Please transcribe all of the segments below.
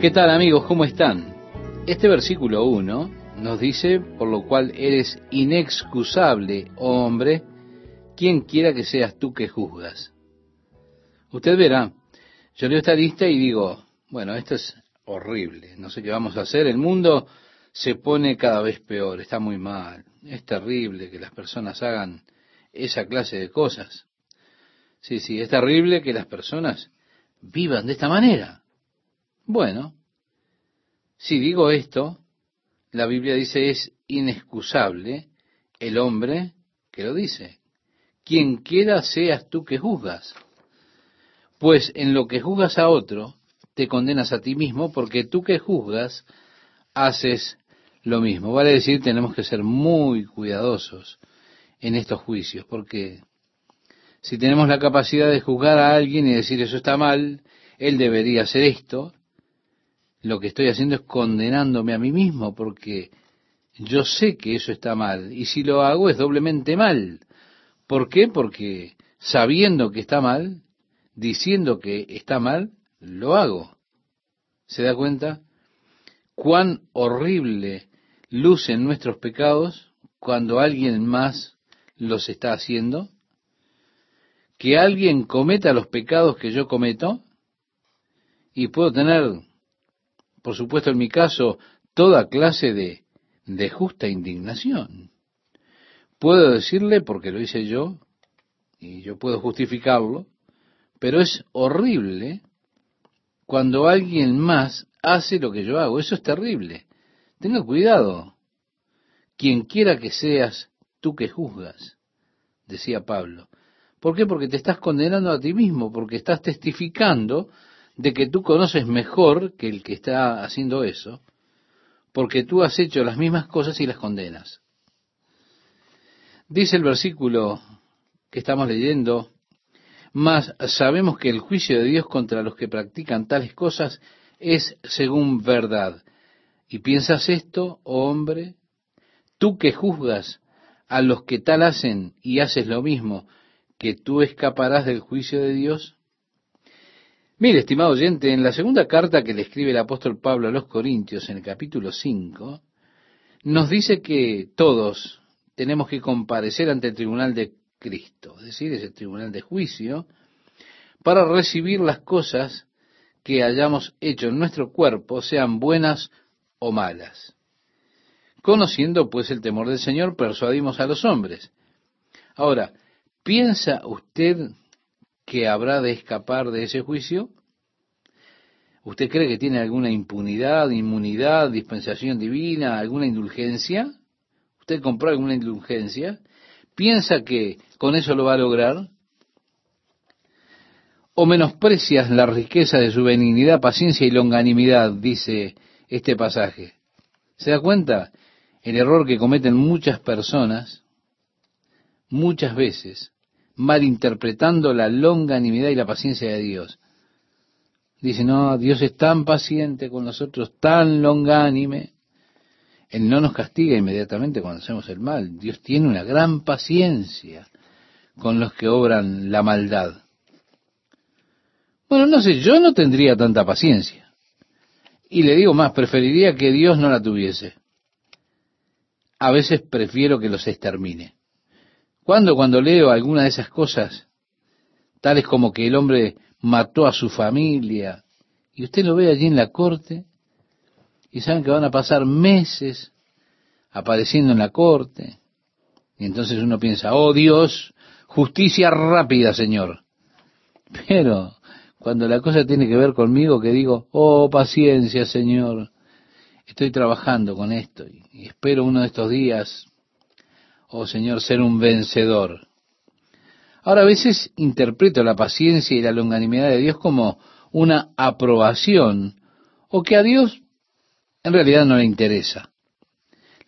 ¿Qué tal amigos? ¿Cómo están? Este versículo 1 nos dice, por lo cual eres inexcusable, oh hombre, quien quiera que seas tú que juzgas. Usted verá, yo leo esta lista y digo, bueno, esto es horrible, no sé qué vamos a hacer, el mundo se pone cada vez peor, está muy mal, es terrible que las personas hagan esa clase de cosas. Sí, sí, es terrible que las personas vivan de esta manera. Bueno, si digo esto, la Biblia dice es inexcusable el hombre que lo dice. Quien quiera seas tú que juzgas. Pues en lo que juzgas a otro, te condenas a ti mismo, porque tú que juzgas, haces lo mismo. Vale decir, tenemos que ser muy cuidadosos en estos juicios, porque si tenemos la capacidad de juzgar a alguien y decir eso está mal, él debería hacer esto, lo que estoy haciendo es condenándome a mí mismo, porque yo sé que eso está mal, y si lo hago es doblemente mal. ¿Por qué? Porque sabiendo que está mal, diciendo que está mal, lo hago. ¿Se da cuenta? Cuán horrible lucen nuestros pecados cuando alguien más los está haciendo. Que alguien cometa los pecados que yo cometo y puedo tener, por supuesto en mi caso, toda clase de, de justa indignación. Puedo decirle, porque lo hice yo, y yo puedo justificarlo, pero es horrible cuando alguien más hace lo que yo hago. Eso es terrible. Tenga cuidado. Quien quiera que seas, tú que juzgas, decía Pablo. ¿Por qué? Porque te estás condenando a ti mismo, porque estás testificando de que tú conoces mejor que el que está haciendo eso, porque tú has hecho las mismas cosas y las condenas. Dice el versículo que estamos leyendo, mas sabemos que el juicio de Dios contra los que practican tales cosas es según verdad. ¿Y piensas esto, oh hombre? Tú que juzgas a los que tal hacen y haces lo mismo, que tú escaparás del juicio de Dios? Mire, estimado oyente, en la segunda carta que le escribe el apóstol Pablo a los Corintios, en el capítulo 5, nos dice que todos tenemos que comparecer ante el tribunal de Cristo, es decir, ese tribunal de juicio, para recibir las cosas que hayamos hecho en nuestro cuerpo, sean buenas o malas. Conociendo pues el temor del Señor, persuadimos a los hombres. Ahora, ¿piensa usted que habrá de escapar de ese juicio? ¿Usted cree que tiene alguna impunidad, inmunidad, dispensación divina, alguna indulgencia? ¿Usted compró alguna indulgencia? ¿Piensa que con eso lo va a lograr? ¿O menosprecias la riqueza de su benignidad, paciencia y longanimidad? Dice este pasaje. ¿Se da cuenta? El error que cometen muchas personas, muchas veces, malinterpretando la longanimidad y la paciencia de Dios. Dice, no, Dios es tan paciente con nosotros, tan longánime. Él no nos castiga inmediatamente cuando hacemos el mal. Dios tiene una gran paciencia con los que obran la maldad. Bueno, no sé, yo no tendría tanta paciencia. Y le digo más, preferiría que Dios no la tuviese. A veces prefiero que los extermine. Cuando cuando leo alguna de esas cosas, tales como que el hombre mató a su familia, y usted lo ve allí en la corte, y saben que van a pasar meses apareciendo en la corte, y entonces uno piensa, oh Dios, justicia rápida, Señor. Pero cuando la cosa tiene que ver conmigo, que digo, oh paciencia, Señor, estoy trabajando con esto, y espero uno de estos días, oh Señor, ser un vencedor. Ahora a veces interpreto la paciencia y la longanimidad de Dios como una aprobación o que a Dios en realidad no le interesa.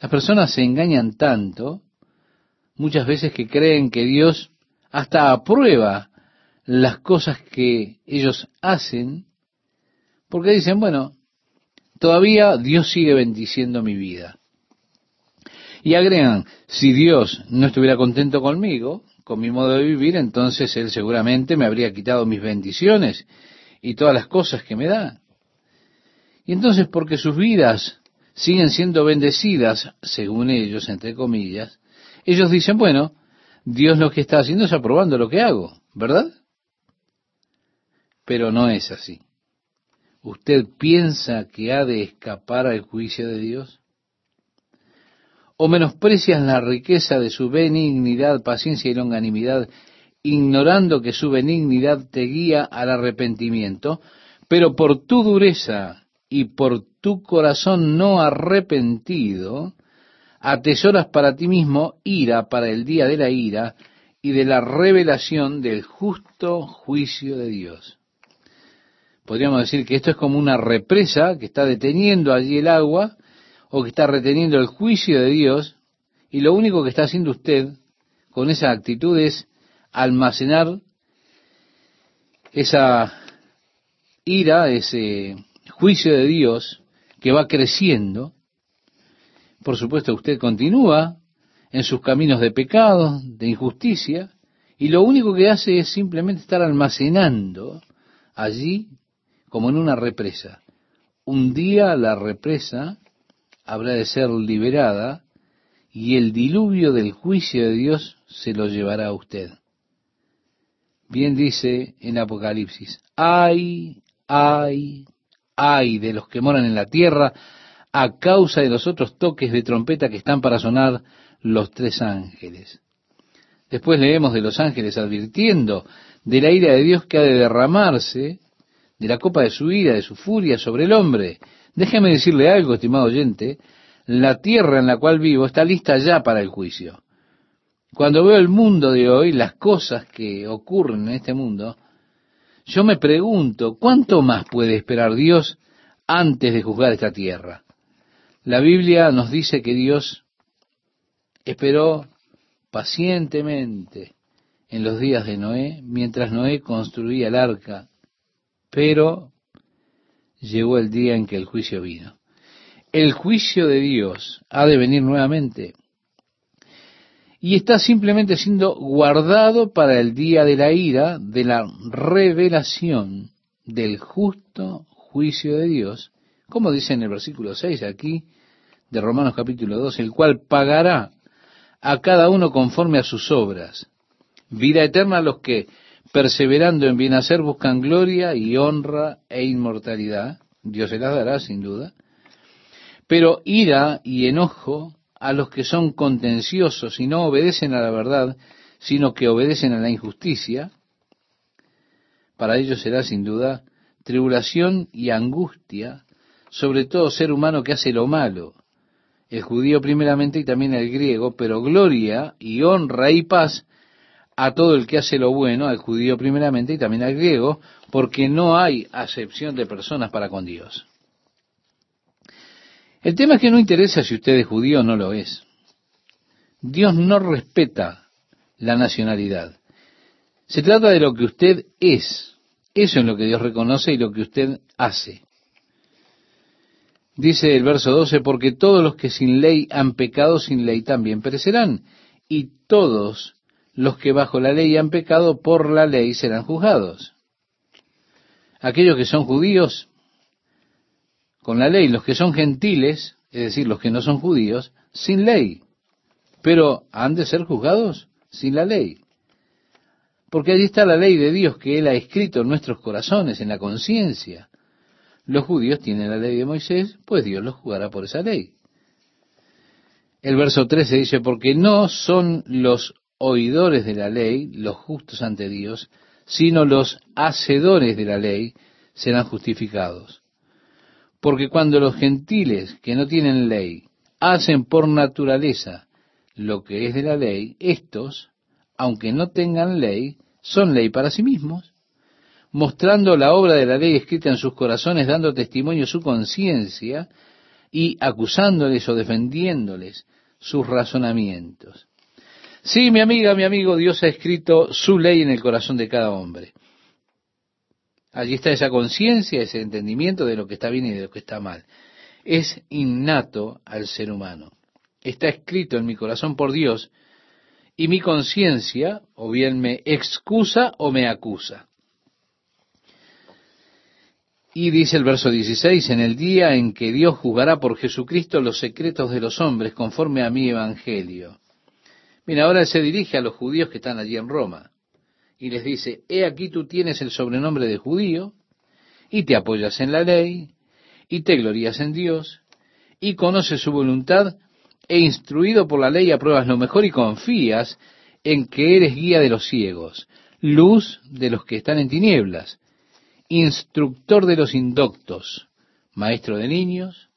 Las personas se engañan tanto muchas veces que creen que Dios hasta aprueba las cosas que ellos hacen porque dicen, bueno, todavía Dios sigue bendiciendo mi vida. Y agregan, si Dios no estuviera contento conmigo, con mi modo de vivir, entonces Él seguramente me habría quitado mis bendiciones y todas las cosas que me da. Y entonces, porque sus vidas siguen siendo bendecidas, según ellos, entre comillas, ellos dicen, bueno, Dios lo que está haciendo es aprobando lo que hago, ¿verdad? Pero no es así. ¿Usted piensa que ha de escapar al juicio de Dios? ¿O menosprecias la riqueza de su benignidad, paciencia y longanimidad, ignorando que su benignidad te guía al arrepentimiento, pero por tu dureza y por tu corazón no arrepentido, atesoras para ti mismo ira para el día de la ira y de la revelación del justo juicio de Dios. Podríamos decir que esto es como una represa que está deteniendo allí el agua o que está reteniendo el juicio de Dios y lo único que está haciendo usted con esa actitud es almacenar esa ira, ese juicio de Dios que va creciendo. Por supuesto, usted continúa en sus caminos de pecado, de injusticia, y lo único que hace es simplemente estar almacenando allí como en una represa. Un día la represa habrá de ser liberada y el diluvio del juicio de Dios se lo llevará a usted. Bien dice en Apocalipsis, ay, ay, ay de los que moran en la tierra a causa de los otros toques de trompeta que están para sonar los tres ángeles. Después leemos de los ángeles advirtiendo de la ira de Dios que ha de derramarse de la copa de su ira, de su furia sobre el hombre. Déjeme decirle algo, estimado oyente, la tierra en la cual vivo está lista ya para el juicio. Cuando veo el mundo de hoy, las cosas que ocurren en este mundo, yo me pregunto, ¿cuánto más puede esperar Dios antes de juzgar esta tierra? La Biblia nos dice que Dios esperó pacientemente en los días de Noé, mientras Noé construía el arca pero llegó el día en que el juicio vino. El juicio de Dios ha de venir nuevamente y está simplemente siendo guardado para el día de la ira, de la revelación del justo juicio de Dios, como dice en el versículo 6 aquí de Romanos capítulo 2, el cual pagará a cada uno conforme a sus obras. Vida eterna a los que perseverando en bien hacer, buscan gloria y honra e inmortalidad. Dios se las dará, sin duda. Pero ira y enojo a los que son contenciosos y no obedecen a la verdad, sino que obedecen a la injusticia, para ellos será sin duda tribulación y angustia, sobre todo ser humano que hace lo malo, el judío primeramente y también el griego, pero gloria y honra y paz a todo el que hace lo bueno, al judío primeramente y también al griego, porque no hay acepción de personas para con Dios. El tema es que no interesa si usted es judío o no lo es. Dios no respeta la nacionalidad. Se trata de lo que usted es. Eso es lo que Dios reconoce y lo que usted hace. Dice el verso 12, porque todos los que sin ley han pecado sin ley también perecerán, y todos los que bajo la ley han pecado por la ley serán juzgados. Aquellos que son judíos con la ley, los que son gentiles, es decir, los que no son judíos, sin ley, pero han de ser juzgados sin la ley. Porque allí está la ley de Dios que Él ha escrito en nuestros corazones, en la conciencia. Los judíos tienen la ley de Moisés, pues Dios los juzgará por esa ley. El verso 13 dice, porque no son los oidores de la ley, los justos ante Dios, sino los hacedores de la ley serán justificados. Porque cuando los gentiles que no tienen ley hacen por naturaleza lo que es de la ley, estos, aunque no tengan ley, son ley para sí mismos, mostrando la obra de la ley escrita en sus corazones, dando testimonio su conciencia y acusándoles o defendiéndoles sus razonamientos. Sí, mi amiga, mi amigo, Dios ha escrito su ley en el corazón de cada hombre. Allí está esa conciencia, ese entendimiento de lo que está bien y de lo que está mal. Es innato al ser humano. Está escrito en mi corazón por Dios y mi conciencia o bien me excusa o me acusa. Y dice el verso 16, en el día en que Dios juzgará por Jesucristo los secretos de los hombres conforme a mi evangelio. Mira, ahora se dirige a los judíos que están allí en Roma y les dice, he aquí tú tienes el sobrenombre de judío y te apoyas en la ley y te glorías en Dios y conoces su voluntad e instruido por la ley apruebas lo mejor y confías en que eres guía de los ciegos, luz de los que están en tinieblas, instructor de los indoctos, maestro de niños,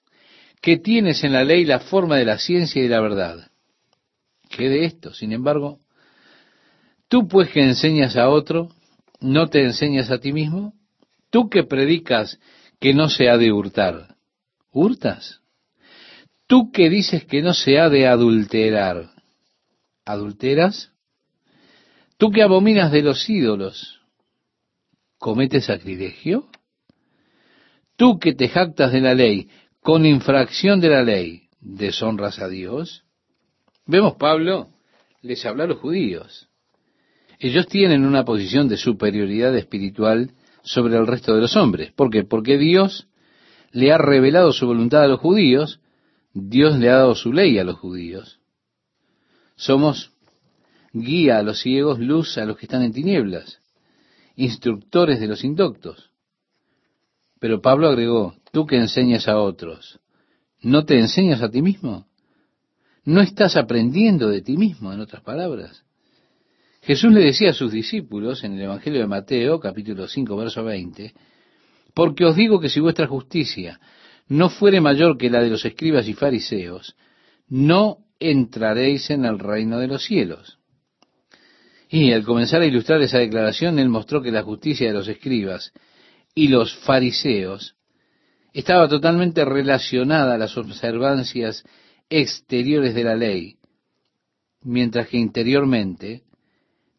que tienes en la ley la forma de la ciencia y de la verdad. ¿Qué de esto? Sin embargo, tú pues que enseñas a otro, ¿no te enseñas a ti mismo? Tú que predicas que no se ha de hurtar, ¿hurtas? Tú que dices que no se ha de adulterar, ¿adulteras? Tú que abominas de los ídolos, ¿cometes sacrilegio? Tú que te jactas de la ley, con infracción de la ley, ¿deshonras a Dios? Vemos Pablo les habla a los judíos. Ellos tienen una posición de superioridad espiritual sobre el resto de los hombres. ¿Por qué? Porque Dios le ha revelado su voluntad a los judíos, Dios le ha dado su ley a los judíos. Somos guía a los ciegos, luz a los que están en tinieblas, instructores de los indoctos. Pero Pablo agregó, tú que enseñas a otros, ¿no te enseñas a ti mismo? ¿No estás aprendiendo de ti mismo, en otras palabras? Jesús le decía a sus discípulos en el Evangelio de Mateo, capítulo 5, verso 20, porque os digo que si vuestra justicia no fuere mayor que la de los escribas y fariseos, no entraréis en el reino de los cielos. Y al comenzar a ilustrar esa declaración, él mostró que la justicia de los escribas y los fariseos estaba totalmente relacionada a las observancias exteriores de la ley, mientras que interiormente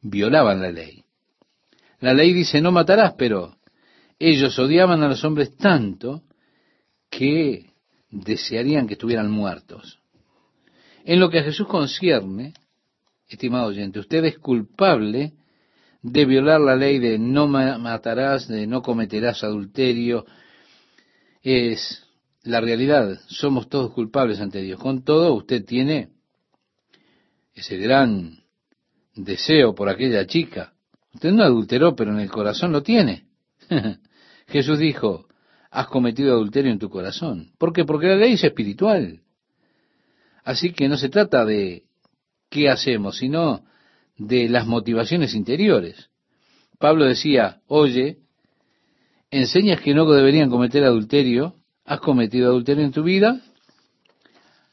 violaban la ley. La ley dice no matarás, pero ellos odiaban a los hombres tanto que desearían que estuvieran muertos. En lo que a Jesús concierne, estimado oyente, usted es culpable de violar la ley de no matarás, de no cometerás adulterio. Es la realidad, somos todos culpables ante Dios. Con todo, usted tiene ese gran deseo por aquella chica. Usted no adulteró, pero en el corazón lo tiene. Jesús dijo, has cometido adulterio en tu corazón. ¿Por qué? Porque la ley es espiritual. Así que no se trata de qué hacemos, sino de las motivaciones interiores. Pablo decía, oye, enseñas que no deberían cometer adulterio, has cometido adulterio en tu vida,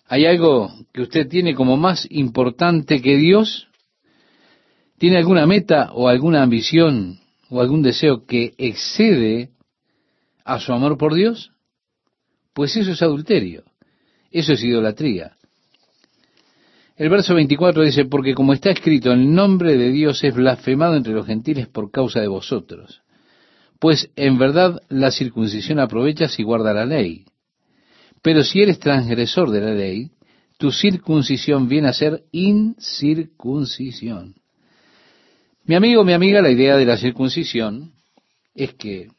hay algo que usted tiene como más importante que Dios, tiene alguna meta o alguna ambición o algún deseo que excede a su amor por Dios, pues eso es adulterio, eso es idolatría. El verso 24 dice, porque como está escrito, el nombre de Dios es blasfemado entre los gentiles por causa de vosotros. Pues en verdad la circuncisión aprovecha si guarda la ley. Pero si eres transgresor de la ley, tu circuncisión viene a ser incircuncisión. Mi amigo, mi amiga, la idea de la circuncisión es que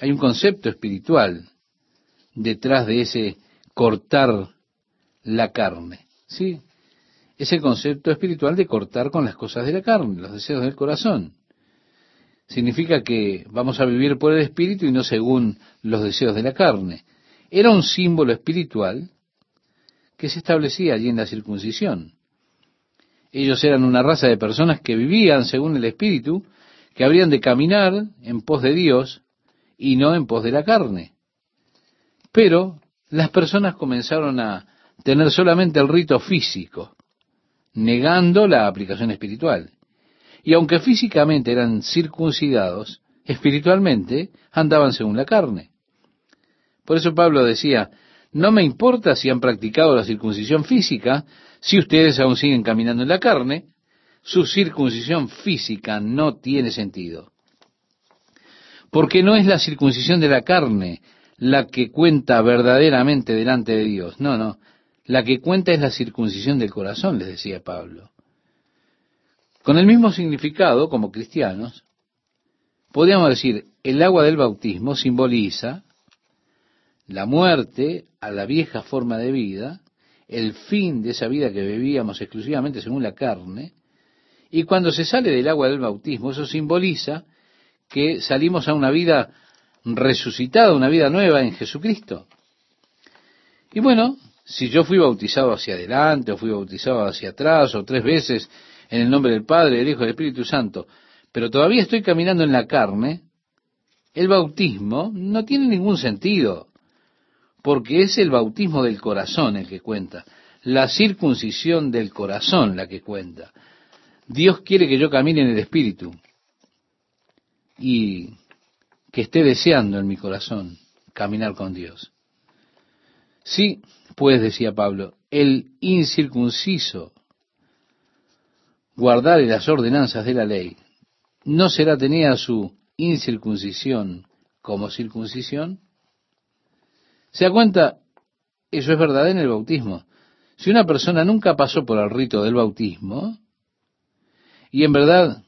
hay un concepto espiritual detrás de ese cortar la carne. ¿Sí? ese concepto espiritual de cortar con las cosas de la carne, los deseos del corazón. Significa que vamos a vivir por el espíritu y no según los deseos de la carne. Era un símbolo espiritual que se establecía allí en la circuncisión. Ellos eran una raza de personas que vivían según el espíritu, que habrían de caminar en pos de Dios y no en pos de la carne. Pero las personas comenzaron a tener solamente el rito físico negando la aplicación espiritual. Y aunque físicamente eran circuncidados, espiritualmente andaban según la carne. Por eso Pablo decía, no me importa si han practicado la circuncisión física, si ustedes aún siguen caminando en la carne, su circuncisión física no tiene sentido. Porque no es la circuncisión de la carne la que cuenta verdaderamente delante de Dios. No, no. La que cuenta es la circuncisión del corazón, les decía Pablo. Con el mismo significado, como cristianos, podríamos decir, el agua del bautismo simboliza la muerte a la vieja forma de vida, el fin de esa vida que bebíamos exclusivamente según la carne, y cuando se sale del agua del bautismo, eso simboliza que salimos a una vida resucitada, una vida nueva en Jesucristo. Y bueno, si yo fui bautizado hacia adelante, o fui bautizado hacia atrás, o tres veces en el nombre del Padre, del Hijo y del Espíritu Santo, pero todavía estoy caminando en la carne, el bautismo no tiene ningún sentido, porque es el bautismo del corazón el que cuenta, la circuncisión del corazón la que cuenta. Dios quiere que yo camine en el Espíritu y que esté deseando en mi corazón caminar con Dios. Sí, pues decía Pablo, el incircunciso guardar las ordenanzas de la ley, ¿no será tenida su incircuncisión como circuncisión? ¿Se da cuenta? Eso es verdad en el bautismo. Si una persona nunca pasó por el rito del bautismo, y en verdad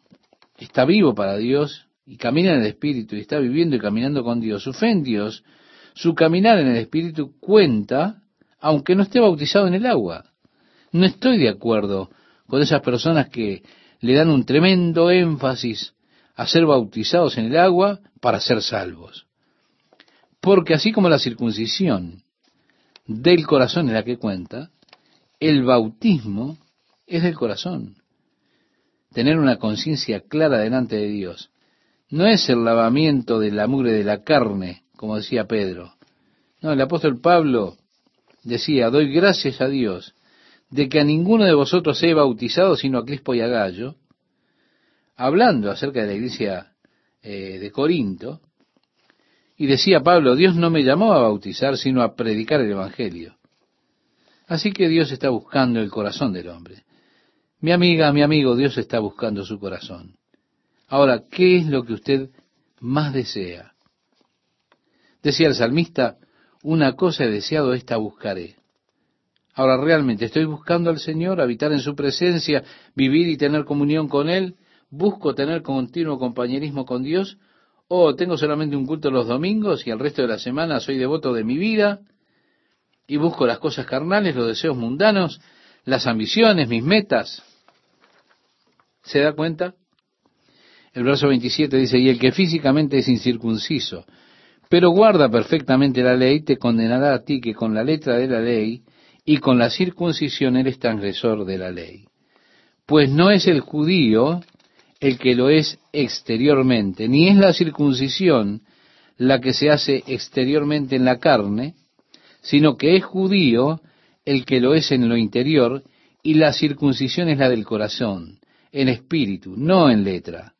está vivo para Dios, y camina en el Espíritu, y está viviendo y caminando con Dios, su fe en Dios, su caminar en el Espíritu cuenta, aunque no esté bautizado en el agua. No estoy de acuerdo con esas personas que le dan un tremendo énfasis a ser bautizados en el agua para ser salvos. Porque así como la circuncisión del corazón es la que cuenta, el bautismo es del corazón. Tener una conciencia clara delante de Dios. No es el lavamiento de la mugre de la carne, como decía Pedro. No, el apóstol Pablo decía, doy gracias a Dios de que a ninguno de vosotros he bautizado sino a Crispo y a Gallo, hablando acerca de la iglesia eh, de Corinto, y decía Pablo, Dios no me llamó a bautizar, sino a predicar el Evangelio. Así que Dios está buscando el corazón del hombre. Mi amiga, mi amigo, Dios está buscando su corazón. Ahora, ¿qué es lo que usted más desea? Decía el salmista, una cosa he deseado, esta buscaré. Ahora, realmente, ¿estoy buscando al Señor, habitar en su presencia, vivir y tener comunión con Él? ¿Busco tener continuo compañerismo con Dios? ¿O tengo solamente un culto los domingos y el resto de la semana soy devoto de mi vida? Y busco las cosas carnales, los deseos mundanos, las ambiciones, mis metas. ¿Se da cuenta? El verso 27 dice, y el que físicamente es incircunciso, pero guarda perfectamente la ley, te condenará a ti que con la letra de la ley y con la circuncisión eres transgresor de la ley. Pues no es el judío el que lo es exteriormente, ni es la circuncisión la que se hace exteriormente en la carne, sino que es judío el que lo es en lo interior, y la circuncisión es la del corazón, en espíritu, no en letra,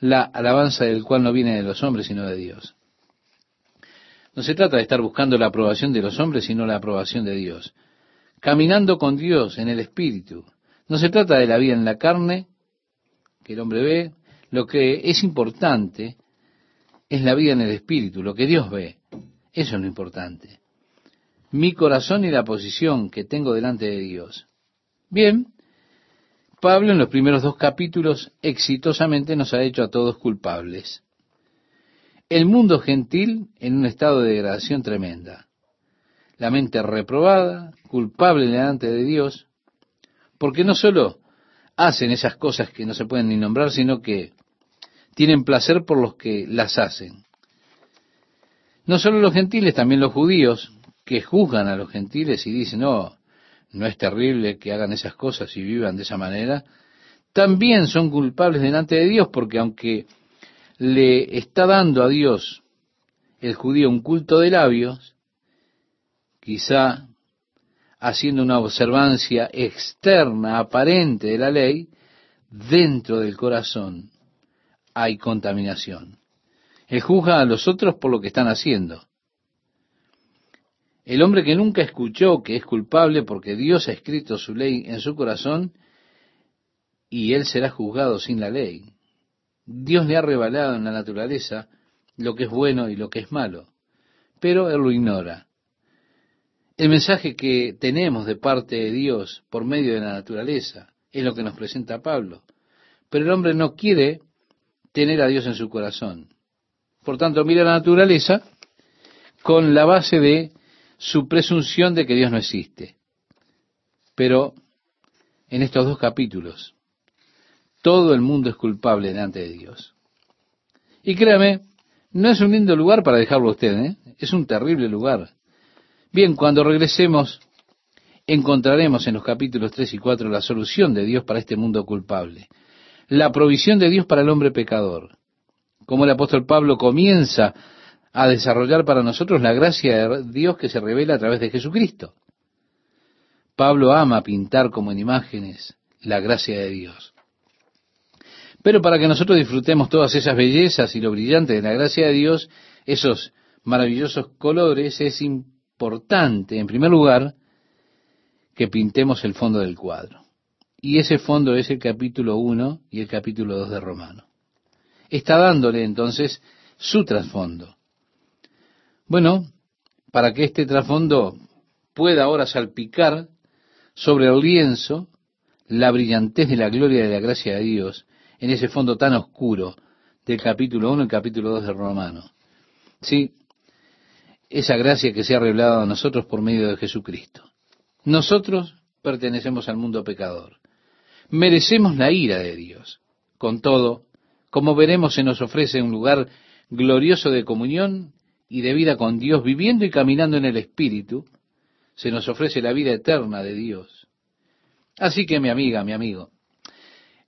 la alabanza del cual no viene de los hombres, sino de Dios. No se trata de estar buscando la aprobación de los hombres, sino la aprobación de Dios. Caminando con Dios en el espíritu. No se trata de la vida en la carne, que el hombre ve, lo que es importante es la vida en el Espíritu, lo que Dios ve. Eso es lo importante. Mi corazón y la posición que tengo delante de Dios. Bien, Pablo en los primeros dos capítulos exitosamente nos ha hecho a todos culpables. El mundo gentil en un estado de degradación tremenda. La mente reprobada, culpable delante de Dios, porque no solo hacen esas cosas que no se pueden ni nombrar, sino que tienen placer por los que las hacen. No solo los gentiles, también los judíos, que juzgan a los gentiles y dicen, no, no es terrible que hagan esas cosas y vivan de esa manera, también son culpables delante de Dios, porque aunque le está dando a Dios el judío un culto de labios, quizá haciendo una observancia externa, aparente de la ley, dentro del corazón hay contaminación. Él juzga a los otros por lo que están haciendo. El hombre que nunca escuchó que es culpable porque Dios ha escrito su ley en su corazón y él será juzgado sin la ley. Dios le ha revelado en la naturaleza lo que es bueno y lo que es malo, pero él lo ignora. El mensaje que tenemos de parte de Dios por medio de la naturaleza es lo que nos presenta Pablo. Pero el hombre no quiere tener a Dios en su corazón. Por tanto, mira la naturaleza con la base de su presunción de que Dios no existe. Pero en estos dos capítulos, todo el mundo es culpable delante de Dios. Y créame, no es un lindo lugar para dejarlo usted, ¿eh? es un terrible lugar. Bien, cuando regresemos, encontraremos en los capítulos 3 y 4 la solución de Dios para este mundo culpable, la provisión de Dios para el hombre pecador, como el apóstol Pablo comienza a desarrollar para nosotros la gracia de Dios que se revela a través de Jesucristo. Pablo ama pintar como en imágenes la gracia de Dios. Pero para que nosotros disfrutemos todas esas bellezas y lo brillante de la gracia de Dios, esos maravillosos colores, es importante, en primer lugar, que pintemos el fondo del cuadro. Y ese fondo es el capítulo 1 y el capítulo 2 de Romano. Está dándole entonces su trasfondo. Bueno, para que este trasfondo pueda ahora salpicar sobre el lienzo la brillantez de la gloria y de la gracia de Dios en ese fondo tan oscuro del capítulo 1 y capítulo 2 de Romano. Sí, esa gracia que se ha revelado a nosotros por medio de Jesucristo. Nosotros pertenecemos al mundo pecador. Merecemos la ira de Dios. Con todo, como veremos, se nos ofrece un lugar glorioso de comunión y de vida con Dios, viviendo y caminando en el Espíritu, se nos ofrece la vida eterna de Dios. Así que mi amiga, mi amigo,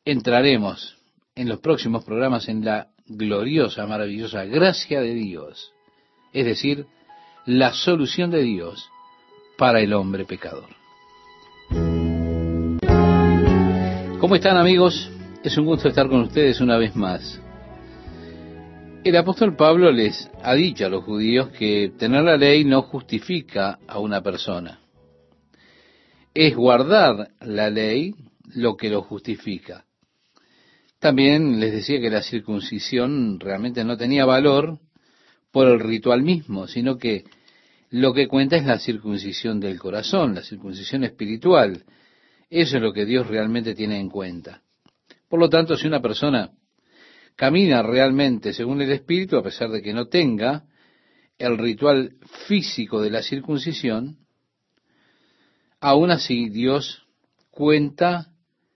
entraremos en los próximos programas en la gloriosa, maravillosa gracia de Dios, es decir, la solución de Dios para el hombre pecador. ¿Cómo están amigos? Es un gusto estar con ustedes una vez más. El apóstol Pablo les ha dicho a los judíos que tener la ley no justifica a una persona. Es guardar la ley lo que lo justifica. También les decía que la circuncisión realmente no tenía valor por el ritual mismo, sino que lo que cuenta es la circuncisión del corazón, la circuncisión espiritual. Eso es lo que Dios realmente tiene en cuenta. Por lo tanto, si una persona camina realmente según el Espíritu, a pesar de que no tenga el ritual físico de la circuncisión, aún así Dios cuenta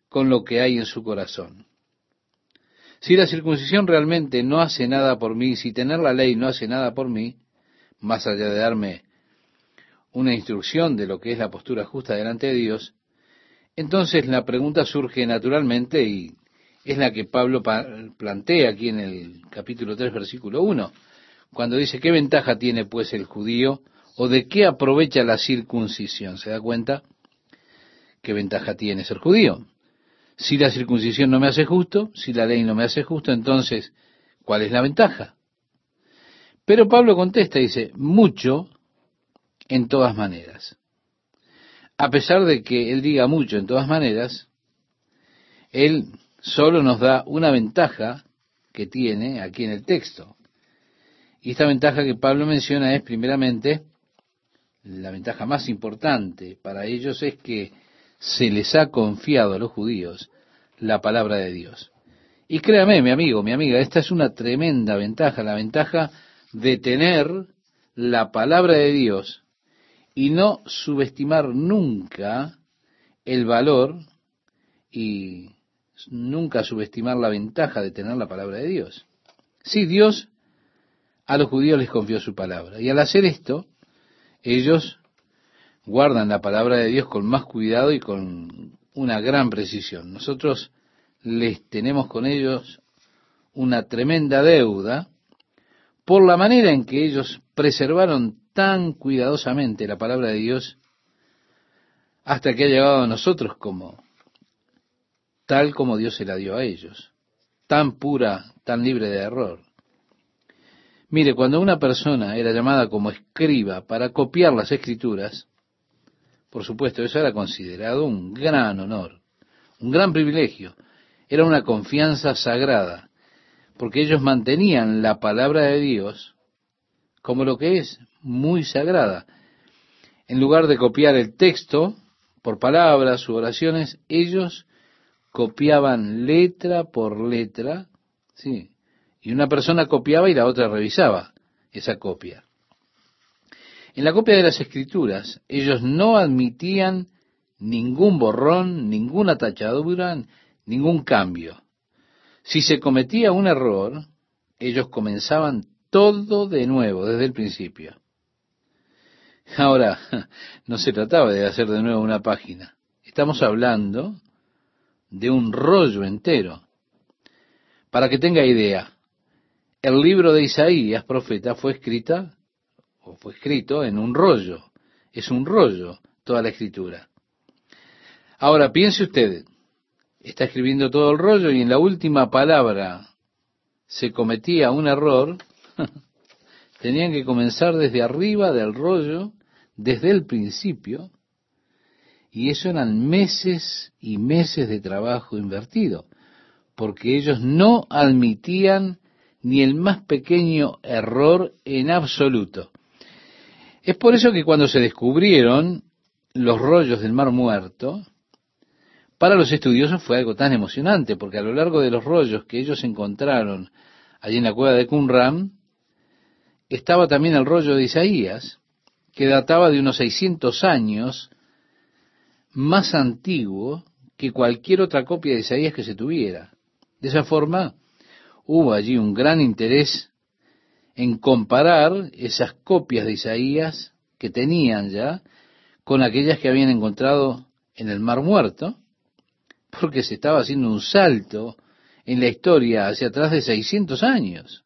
con lo que hay en su corazón. Si la circuncisión realmente no hace nada por mí, si tener la ley no hace nada por mí, más allá de darme una instrucción de lo que es la postura justa delante de Dios, entonces la pregunta surge naturalmente y es la que Pablo plantea aquí en el capítulo 3, versículo 1, cuando dice, ¿qué ventaja tiene pues el judío o de qué aprovecha la circuncisión? ¿Se da cuenta? ¿Qué ventaja tiene ser judío? Si la circuncisión no me hace justo, si la ley no me hace justo, entonces, ¿cuál es la ventaja? Pero Pablo contesta y dice, mucho en todas maneras. A pesar de que él diga mucho en todas maneras, él solo nos da una ventaja que tiene aquí en el texto. Y esta ventaja que Pablo menciona es primeramente, la ventaja más importante para ellos es que se les ha confiado a los judíos la palabra de Dios. Y créame, mi amigo, mi amiga, esta es una tremenda ventaja, la ventaja de tener la palabra de Dios y no subestimar nunca el valor y nunca subestimar la ventaja de tener la palabra de Dios. Sí, Dios a los judíos les confió su palabra. Y al hacer esto, ellos guardan la palabra de Dios con más cuidado y con una gran precisión. Nosotros les tenemos con ellos una tremenda deuda por la manera en que ellos preservaron tan cuidadosamente la palabra de Dios hasta que ha llegado a nosotros como tal como Dios se la dio a ellos, tan pura, tan libre de error. Mire, cuando una persona era llamada como escriba para copiar las escrituras, por supuesto, eso era considerado un gran honor, un gran privilegio, era una confianza sagrada, porque ellos mantenían la palabra de Dios como lo que es, muy sagrada. En lugar de copiar el texto por palabras u oraciones, ellos copiaban letra por letra, sí, Y una persona copiaba y la otra revisaba esa copia. En la copia de las escrituras, ellos no admitían ningún borrón, ninguna tachadura, ningún cambio. Si se cometía un error, ellos comenzaban todo de nuevo, desde el principio. Ahora, no se trataba de hacer de nuevo una página. Estamos hablando de un rollo entero. Para que tenga idea, el libro de Isaías, profeta, fue escrita o fue escrito en un rollo. Es un rollo toda la escritura. Ahora piense usted, está escribiendo todo el rollo y en la última palabra se cometía un error, tenían que comenzar desde arriba del rollo, desde el principio, y eso eran meses y meses de trabajo invertido, porque ellos no admitían ni el más pequeño error en absoluto. Es por eso que cuando se descubrieron los rollos del Mar Muerto, para los estudiosos fue algo tan emocionante, porque a lo largo de los rollos que ellos encontraron allí en la cueva de Qumran, estaba también el rollo de Isaías, que databa de unos 600 años, más antiguo que cualquier otra copia de Isaías que se tuviera. De esa forma, hubo allí un gran interés en comparar esas copias de Isaías que tenían ya con aquellas que habían encontrado en el Mar Muerto, porque se estaba haciendo un salto en la historia hacia atrás de 600 años.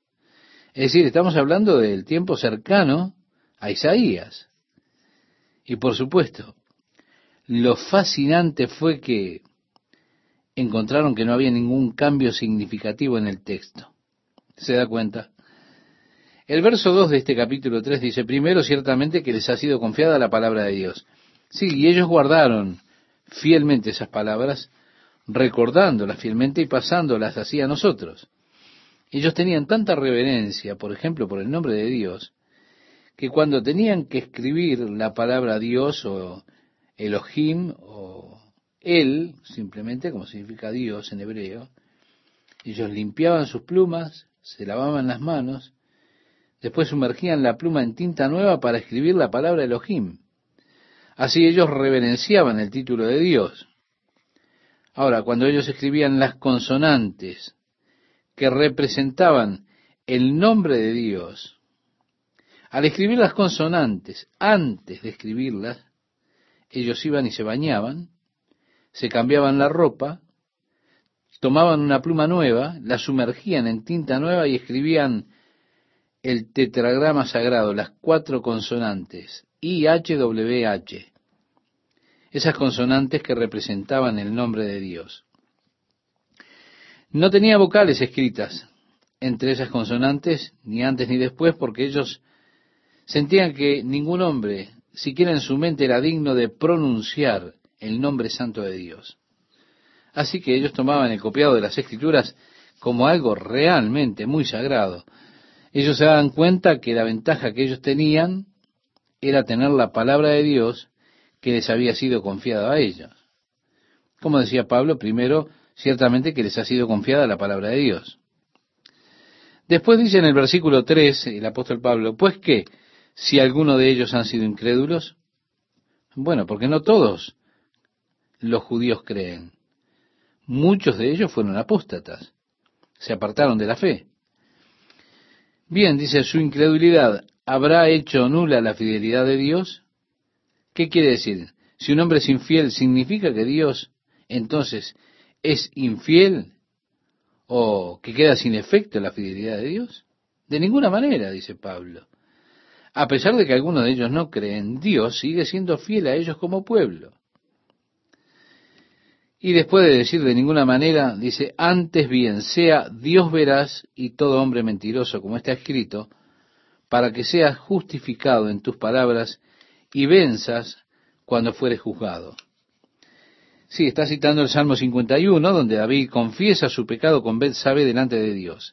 Es decir, estamos hablando del tiempo cercano a Isaías. Y por supuesto, lo fascinante fue que encontraron que no había ningún cambio significativo en el texto. ¿Se da cuenta? El verso 2 de este capítulo 3 dice, primero ciertamente que les ha sido confiada la palabra de Dios. Sí, y ellos guardaron fielmente esas palabras recordándolas fielmente y pasándolas así a nosotros. Ellos tenían tanta reverencia, por ejemplo, por el nombre de Dios, que cuando tenían que escribir la palabra Dios o Elohim o Él, simplemente como significa Dios en hebreo, ellos limpiaban sus plumas, se lavaban las manos, después sumergían la pluma en tinta nueva para escribir la palabra Elohim. Así ellos reverenciaban el título de Dios. Ahora, cuando ellos escribían las consonantes que representaban el nombre de Dios, al escribir las consonantes, antes de escribirlas, ellos iban y se bañaban, se cambiaban la ropa, tomaban una pluma nueva, la sumergían en tinta nueva y escribían el tetragrama sagrado, las cuatro consonantes, IHWH esas consonantes que representaban el nombre de Dios. No tenía vocales escritas entre esas consonantes, ni antes ni después, porque ellos sentían que ningún hombre, siquiera en su mente, era digno de pronunciar el nombre santo de Dios. Así que ellos tomaban el copiado de las escrituras como algo realmente muy sagrado. Ellos se daban cuenta que la ventaja que ellos tenían era tener la palabra de Dios que les había sido confiada a ellos. Como decía Pablo, primero, ciertamente que les ha sido confiada la palabra de Dios. Después dice en el versículo 3 el apóstol Pablo, pues que si alguno de ellos han sido incrédulos, bueno, porque no todos los judíos creen. Muchos de ellos fueron apóstatas, se apartaron de la fe. Bien, dice, su incredulidad habrá hecho nula la fidelidad de Dios. ¿Qué quiere decir? Si un hombre es infiel, ¿significa que Dios entonces es infiel o que queda sin efecto la fidelidad de Dios? De ninguna manera, dice Pablo. A pesar de que algunos de ellos no creen, Dios sigue siendo fiel a ellos como pueblo. Y después de decir de ninguna manera, dice, antes bien sea Dios verás y todo hombre mentiroso, como está escrito, para que seas justificado en tus palabras y venzas cuando fueres juzgado. Sí, está citando el Salmo 51, donde David confiesa su pecado con sabe delante de Dios.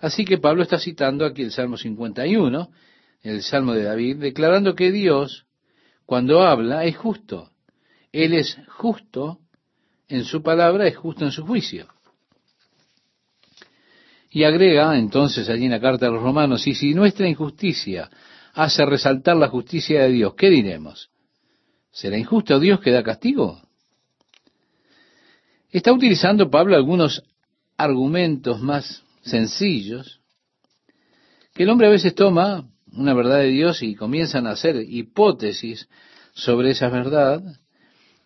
Así que Pablo está citando aquí el Salmo 51, el Salmo de David, declarando que Dios, cuando habla, es justo. Él es justo en su palabra, es justo en su juicio. Y agrega entonces allí en la carta de los romanos, y si nuestra injusticia hace resaltar la justicia de Dios, ¿qué diremos? ¿Será injusto Dios que da castigo? Está utilizando Pablo algunos argumentos más sencillos que el hombre a veces toma una verdad de Dios y comienzan a hacer hipótesis sobre esa verdad,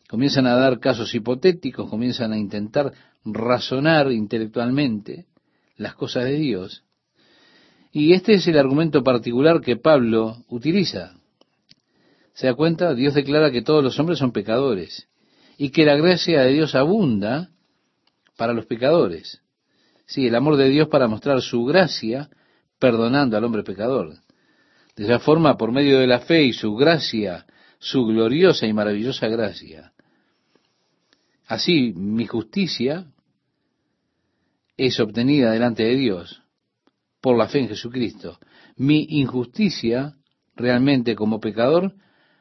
comienzan a dar casos hipotéticos, comienzan a intentar razonar intelectualmente las cosas de Dios. Y este es el argumento particular que Pablo utiliza. ¿Se da cuenta? Dios declara que todos los hombres son pecadores y que la gracia de Dios abunda para los pecadores. Sí, el amor de Dios para mostrar su gracia perdonando al hombre pecador. De esa forma, por medio de la fe y su gracia, su gloriosa y maravillosa gracia. Así, mi justicia es obtenida delante de Dios por la fe en Jesucristo. Mi injusticia, realmente como pecador,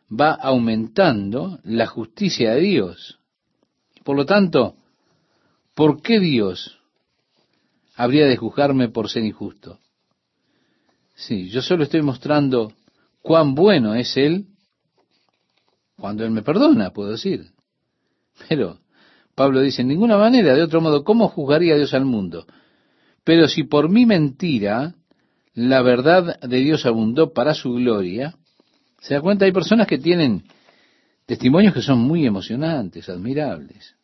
va aumentando la justicia de Dios. Por lo tanto, ¿por qué Dios habría de juzgarme por ser injusto? Sí, yo solo estoy mostrando cuán bueno es Él cuando Él me perdona, puedo decir. Pero Pablo dice, en ninguna manera, de otro modo, ¿cómo juzgaría Dios al mundo? Pero si por mi mentira la verdad de Dios abundó para su gloria, se da cuenta, hay personas que tienen testimonios que son muy emocionantes, admirables.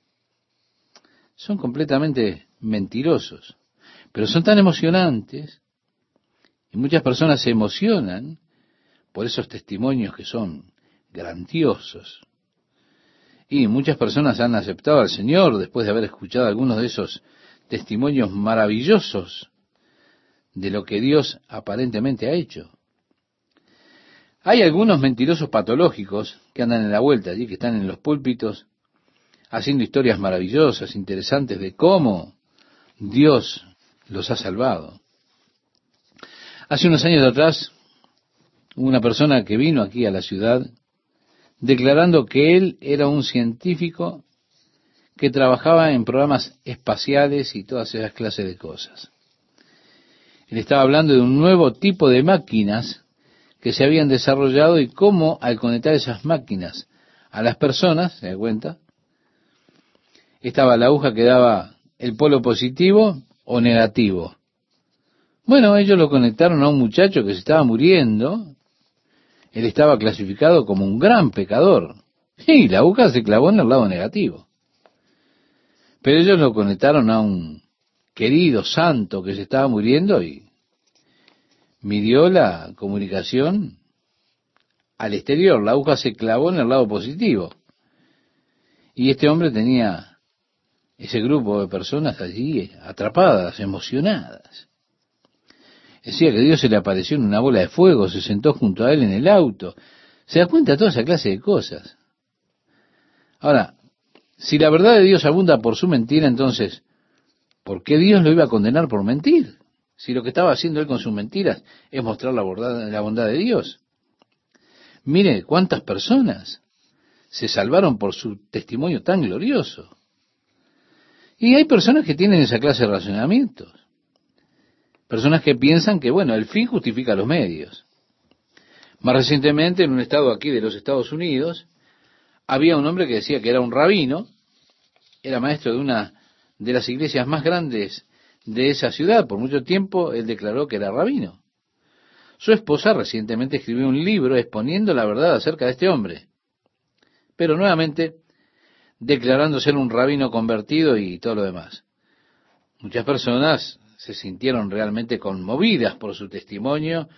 Son completamente mentirosos, pero son tan emocionantes y muchas personas se emocionan por esos testimonios que son grandiosos. Y muchas personas han aceptado al Señor después de haber escuchado algunos de esos testimonios maravillosos de lo que Dios aparentemente ha hecho. Hay algunos mentirosos patológicos que andan en la vuelta allí, que están en los púlpitos, haciendo historias maravillosas, interesantes de cómo Dios los ha salvado. Hace unos años atrás, una persona que vino aquí a la ciudad declarando que él era un científico que trabajaba en programas espaciales y todas esas clases de cosas. Él estaba hablando de un nuevo tipo de máquinas que se habían desarrollado y cómo al conectar esas máquinas a las personas, ¿se da cuenta? Estaba la aguja que daba el polo positivo o negativo. Bueno, ellos lo conectaron a un muchacho que se estaba muriendo él estaba clasificado como un gran pecador. Y la aguja se clavó en el lado negativo. Pero ellos lo conectaron a un querido santo que se estaba muriendo y midió la comunicación al exterior. La aguja se clavó en el lado positivo. Y este hombre tenía ese grupo de personas allí atrapadas, emocionadas. Decía que Dios se le apareció en una bola de fuego, se sentó junto a él en el auto. Se da cuenta de toda esa clase de cosas. Ahora, si la verdad de Dios abunda por su mentira, entonces, ¿por qué Dios lo iba a condenar por mentir? Si lo que estaba haciendo él con sus mentiras es mostrar la bondad, la bondad de Dios. Mire cuántas personas se salvaron por su testimonio tan glorioso. Y hay personas que tienen esa clase de razonamientos. Personas que piensan que, bueno, el fin justifica los medios. Más recientemente, en un estado aquí de los Estados Unidos, había un hombre que decía que era un rabino, era maestro de una de las iglesias más grandes de esa ciudad. Por mucho tiempo él declaró que era rabino. Su esposa recientemente escribió un libro exponiendo la verdad acerca de este hombre. Pero nuevamente declarando ser un rabino convertido y todo lo demás. Muchas personas se sintieron realmente conmovidas por su testimonio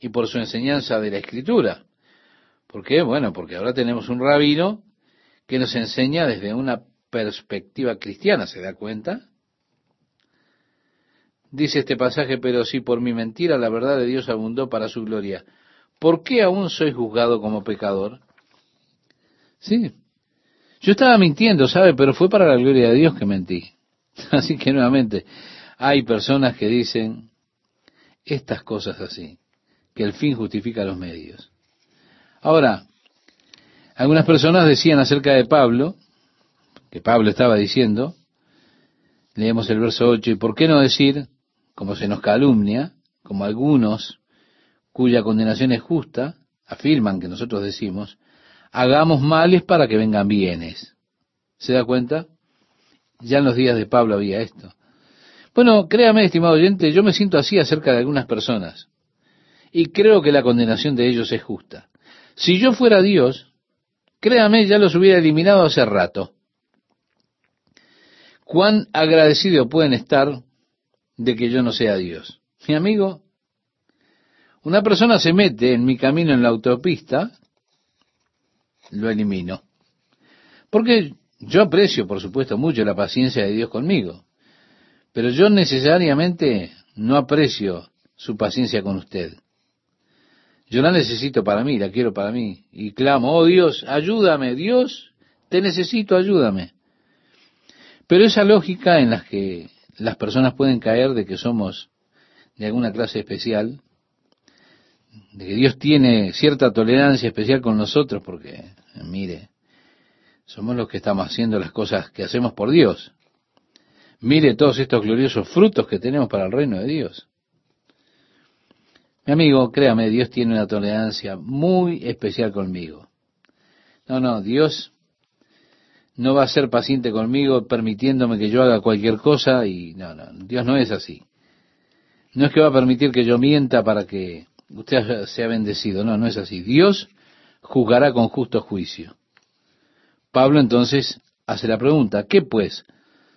y por su enseñanza de la escritura. ¿Por qué? Bueno, porque ahora tenemos un rabino que nos enseña desde una perspectiva cristiana, ¿se da cuenta? Dice este pasaje, pero si por mi mentira la verdad de Dios abundó para su gloria, ¿por qué aún soy juzgado como pecador? Sí, yo estaba mintiendo, ¿sabe? Pero fue para la gloria de Dios que mentí. Así que nuevamente, hay personas que dicen estas cosas así, que el fin justifica los medios. Ahora, algunas personas decían acerca de Pablo, que Pablo estaba diciendo, leemos el verso 8, y por qué no decir, como se nos calumnia, como algunos cuya condenación es justa, afirman que nosotros decimos, hagamos males para que vengan bienes. ¿Se da cuenta? Ya en los días de Pablo había esto. Bueno, créame, estimado oyente, yo me siento así acerca de algunas personas. Y creo que la condenación de ellos es justa. Si yo fuera Dios, créame, ya los hubiera eliminado hace rato. ¿Cuán agradecido pueden estar de que yo no sea Dios? Mi amigo, una persona se mete en mi camino en la autopista, lo elimino. Porque yo aprecio, por supuesto, mucho la paciencia de Dios conmigo, pero yo necesariamente no aprecio su paciencia con usted. Yo la necesito para mí, la quiero para mí, y clamo, oh Dios, ayúdame, Dios, te necesito, ayúdame. Pero esa lógica en la que las personas pueden caer de que somos de alguna clase especial, de que Dios tiene cierta tolerancia especial con nosotros, porque, mire, somos los que estamos haciendo las cosas que hacemos por Dios. Mire todos estos gloriosos frutos que tenemos para el reino de Dios. Mi amigo, créame, Dios tiene una tolerancia muy especial conmigo. No, no, Dios no va a ser paciente conmigo permitiéndome que yo haga cualquier cosa y no, no, Dios no es así. No es que va a permitir que yo mienta para que usted sea bendecido, no, no es así. Dios juzgará con justo juicio. Pablo entonces hace la pregunta, ¿qué pues?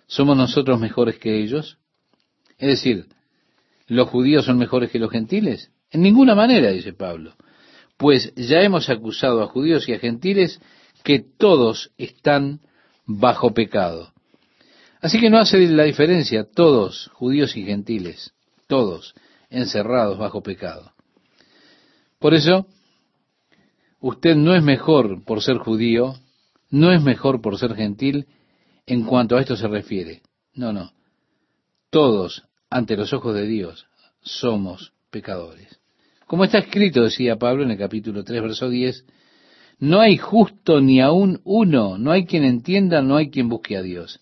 ¿Somos nosotros mejores que ellos? Es decir, ¿los judíos son mejores que los gentiles? En ninguna manera, dice Pablo. Pues ya hemos acusado a judíos y a gentiles que todos están bajo pecado. Así que no hace la diferencia, todos, judíos y gentiles, todos encerrados bajo pecado. Por eso, usted no es mejor por ser judío no es mejor por ser gentil en cuanto a esto se refiere. No, no. Todos, ante los ojos de Dios, somos pecadores. Como está escrito, decía Pablo en el capítulo 3, verso 10, no hay justo ni aún uno, no hay quien entienda, no hay quien busque a Dios.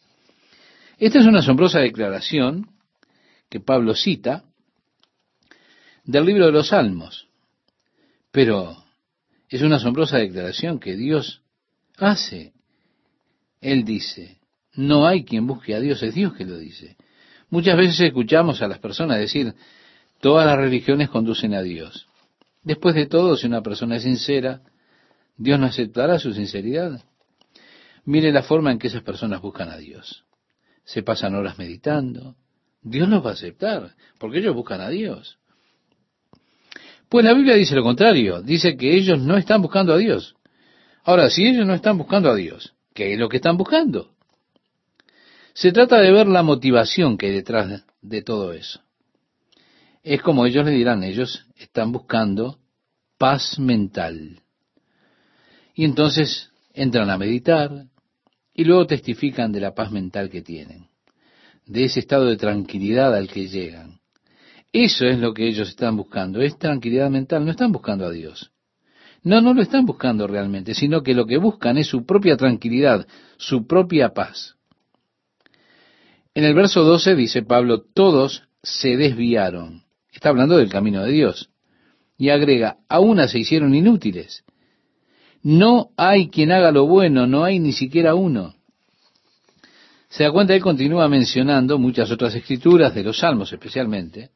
Esta es una asombrosa declaración que Pablo cita del libro de los Salmos. Pero es una asombrosa declaración que Dios hace. Él dice, no hay quien busque a Dios, es Dios que lo dice. Muchas veces escuchamos a las personas decir, todas las religiones conducen a Dios. Después de todo, si una persona es sincera, Dios no aceptará su sinceridad. Mire la forma en que esas personas buscan a Dios. Se pasan horas meditando. Dios los va a aceptar, porque ellos buscan a Dios. Pues la Biblia dice lo contrario, dice que ellos no están buscando a Dios. Ahora, si ellos no están buscando a Dios, ¿qué es lo que están buscando? Se trata de ver la motivación que hay detrás de todo eso. Es como ellos le dirán, ellos están buscando paz mental. Y entonces entran a meditar y luego testifican de la paz mental que tienen, de ese estado de tranquilidad al que llegan. Eso es lo que ellos están buscando, es tranquilidad mental, no están buscando a Dios. No, no lo están buscando realmente, sino que lo que buscan es su propia tranquilidad, su propia paz. En el verso 12 dice Pablo, todos se desviaron. Está hablando del camino de Dios. Y agrega, a una se hicieron inútiles. No hay quien haga lo bueno, no hay ni siquiera uno. Se da cuenta, él continúa mencionando muchas otras escrituras, de los salmos especialmente,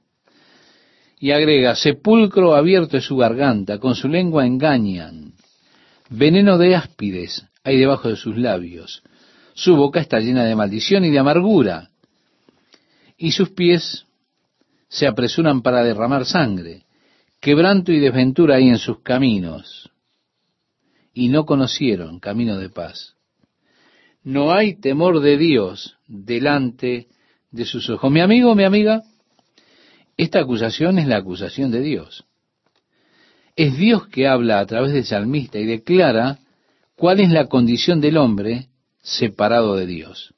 y agrega, sepulcro abierto es su garganta, con su lengua engañan. Veneno de áspides hay debajo de sus labios. Su boca está llena de maldición y de amargura. Y sus pies se apresuran para derramar sangre. Quebranto y desventura hay en sus caminos. Y no conocieron camino de paz. No hay temor de Dios delante de sus ojos. Mi amigo, mi amiga, Esta acusación es la acusación de Dios. Es Dios que habla a través del salmista y declara cuál es la condición del hombre separado de Dios.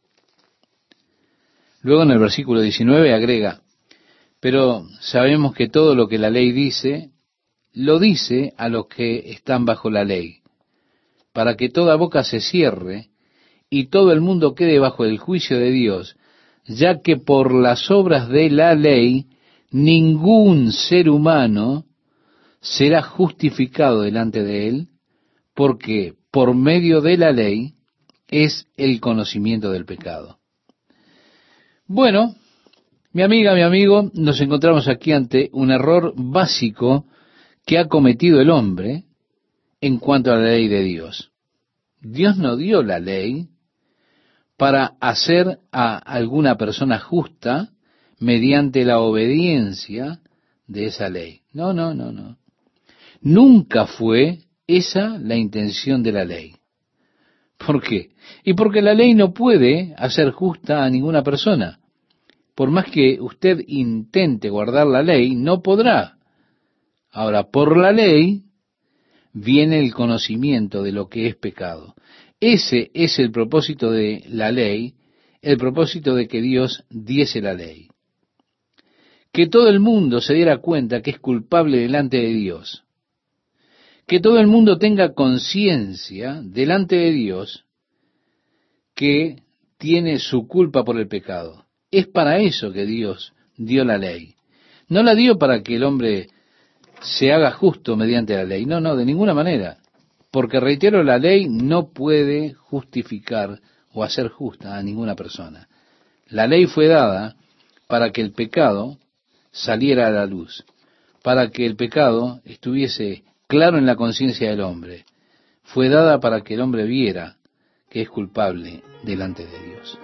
Luego en el versículo 19 agrega, pero sabemos que todo lo que la ley dice, lo dice a los que están bajo la ley, para que toda boca se cierre y todo el mundo quede bajo el juicio de Dios, ya que por las obras de la ley ningún ser humano será justificado delante de él, porque por medio de la ley es el conocimiento del pecado. Bueno, mi amiga, mi amigo, nos encontramos aquí ante un error básico que ha cometido el hombre en cuanto a la ley de Dios. Dios no dio la ley para hacer a alguna persona justa mediante la obediencia de esa ley. No, no, no, no. Nunca fue esa la intención de la ley. ¿Por qué? Y porque la ley no puede hacer justa a ninguna persona. Por más que usted intente guardar la ley, no podrá. Ahora, por la ley viene el conocimiento de lo que es pecado. Ese es el propósito de la ley, el propósito de que Dios diese la ley. Que todo el mundo se diera cuenta que es culpable delante de Dios que todo el mundo tenga conciencia delante de Dios que tiene su culpa por el pecado. Es para eso que Dios dio la ley. No la dio para que el hombre se haga justo mediante la ley. No, no, de ninguna manera. Porque reitero, la ley no puede justificar o hacer justa a ninguna persona. La ley fue dada para que el pecado saliera a la luz, para que el pecado estuviese claro en la conciencia del hombre. Fue dada para que el hombre viera que es culpable delante de Dios.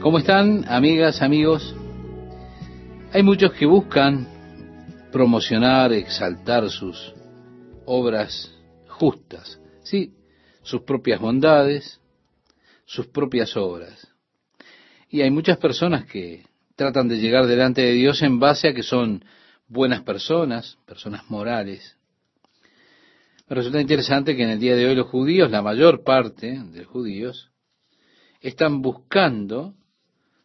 ¿Cómo están, amigas, amigos? Hay muchos que buscan promocionar, exaltar sus obras justas, sí, sus propias bondades, sus propias obras. Y hay muchas personas que tratan de llegar delante de Dios en base a que son buenas personas, personas morales. Resulta interesante que en el día de hoy los judíos, la mayor parte de judíos, están buscando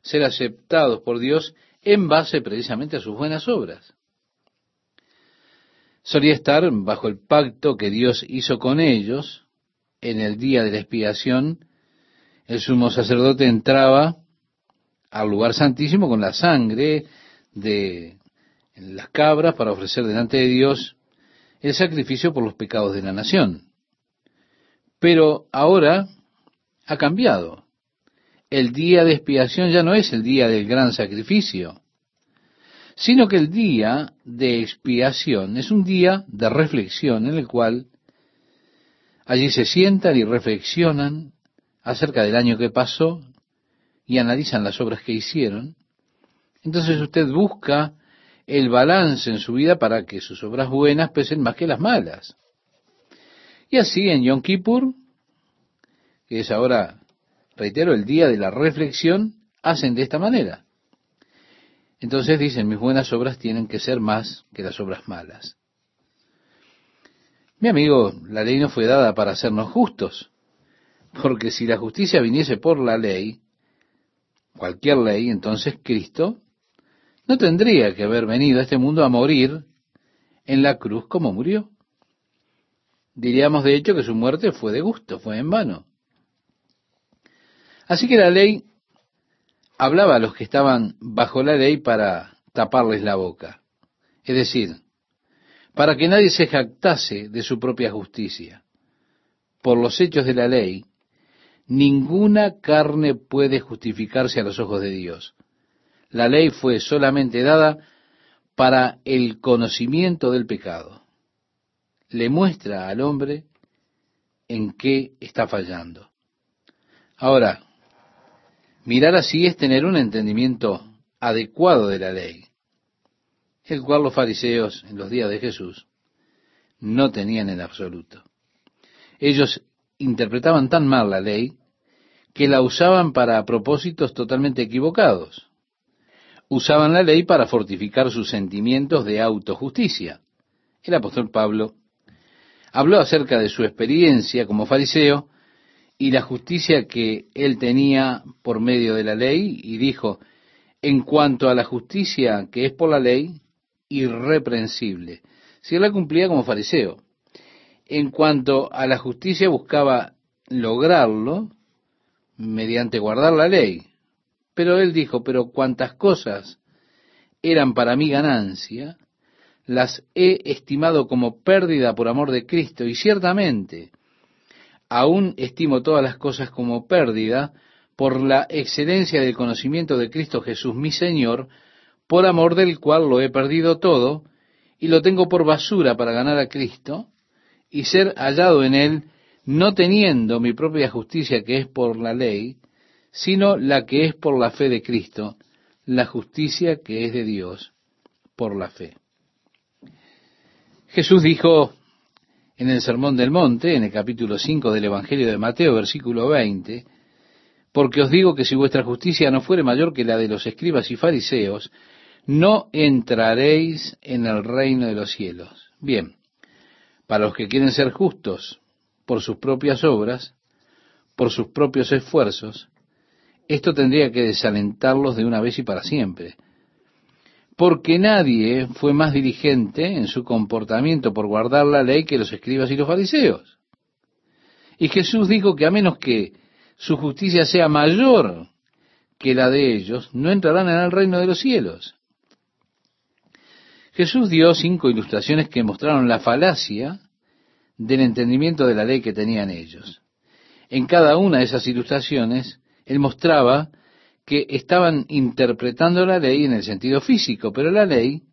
ser aceptados por Dios en base precisamente a sus buenas obras. Solía estar bajo el pacto que Dios hizo con ellos en el día de la expiación. El sumo sacerdote entraba al lugar santísimo con la sangre de las cabras para ofrecer delante de Dios el sacrificio por los pecados de la nación. Pero ahora ha cambiado. El día de expiación ya no es el día del gran sacrificio, sino que el día de expiación es un día de reflexión en el cual allí se sientan y reflexionan acerca del año que pasó y analizan las obras que hicieron. Entonces usted busca el balance en su vida para que sus obras buenas pesen más que las malas. Y así en Yom Kippur, que es ahora, reitero, el día de la reflexión, hacen de esta manera. Entonces dicen, mis buenas obras tienen que ser más que las obras malas. Mi amigo, la ley no fue dada para hacernos justos, porque si la justicia viniese por la ley, cualquier ley, entonces Cristo no tendría que haber venido a este mundo a morir en la cruz como murió. Diríamos de hecho que su muerte fue de gusto, fue en vano. Así que la ley hablaba a los que estaban bajo la ley para taparles la boca. Es decir, para que nadie se jactase de su propia justicia. Por los hechos de la ley, ninguna carne puede justificarse a los ojos de Dios. La ley fue solamente dada para el conocimiento del pecado. Le muestra al hombre en qué está fallando. Ahora, mirar así es tener un entendimiento adecuado de la ley, el cual los fariseos en los días de Jesús no tenían en absoluto. Ellos interpretaban tan mal la ley que la usaban para propósitos totalmente equivocados. usaban la ley para fortificar sus sentimientos de autojusticia. El apóstol Pablo habló acerca de su experiencia como fariseo y la justicia que él tenía por medio de la ley y dijo, en cuanto a la justicia que es por la ley, irreprensible. Si él la cumplía como fariseo. En cuanto a la justicia buscaba lograrlo mediante guardar la ley. Pero él dijo, pero cuantas cosas eran para mí ganancia, las he estimado como pérdida por amor de Cristo. Y ciertamente, aún estimo todas las cosas como pérdida por la excelencia del conocimiento de Cristo Jesús mi Señor, por amor del cual lo he perdido todo, y lo tengo por basura para ganar a Cristo, y ser hallado en él, no teniendo mi propia justicia que es por la ley, sino la que es por la fe de Cristo, la justicia que es de Dios por la fe. Jesús dijo en el Sermón del Monte, en el capítulo 5 del Evangelio de Mateo, versículo 20, porque os digo que si vuestra justicia no fuere mayor que la de los escribas y fariseos, no entraréis en el reino de los cielos. Bien, para los que quieren ser justos por sus propias obras, por sus propios esfuerzos, esto tendría que desalentarlos de una vez y para siempre. Porque nadie fue más diligente en su comportamiento por guardar la ley que los escribas y los fariseos. Y Jesús dijo que a menos que su justicia sea mayor que la de ellos, no entrarán en el reino de los cielos. Jesús dio cinco ilustraciones que mostraron la falacia del entendimiento de la ley que tenían ellos. En cada una de esas ilustraciones, Él mostraba que estaban interpretando la ley en el sentido físico, pero la ley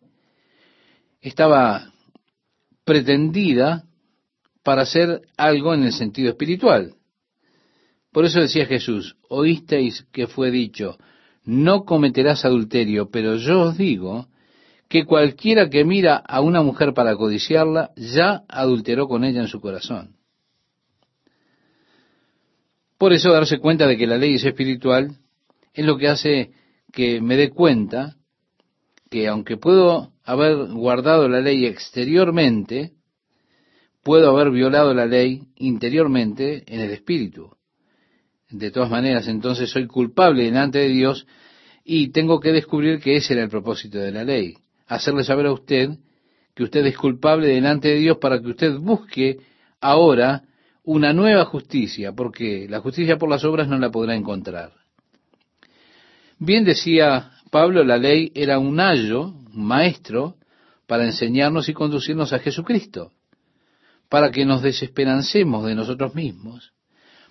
estaba pretendida para hacer algo en el sentido espiritual. Por eso decía Jesús, oísteis que fue dicho, no cometerás adulterio, pero yo os digo que cualquiera que mira a una mujer para codiciarla, ya adulteró con ella en su corazón. Por eso darse cuenta de que la ley es espiritual es lo que hace que me dé cuenta que aunque puedo haber guardado la ley exteriormente, puedo haber violado la ley interiormente en el espíritu. De todas maneras, entonces soy culpable delante de Dios y tengo que descubrir que ese era el propósito de la ley hacerle saber a usted que usted es culpable delante de Dios para que usted busque ahora una nueva justicia, porque la justicia por las obras no la podrá encontrar. Bien decía Pablo, la ley era un ayo, un maestro, para enseñarnos y conducirnos a Jesucristo, para que nos desesperancemos de nosotros mismos,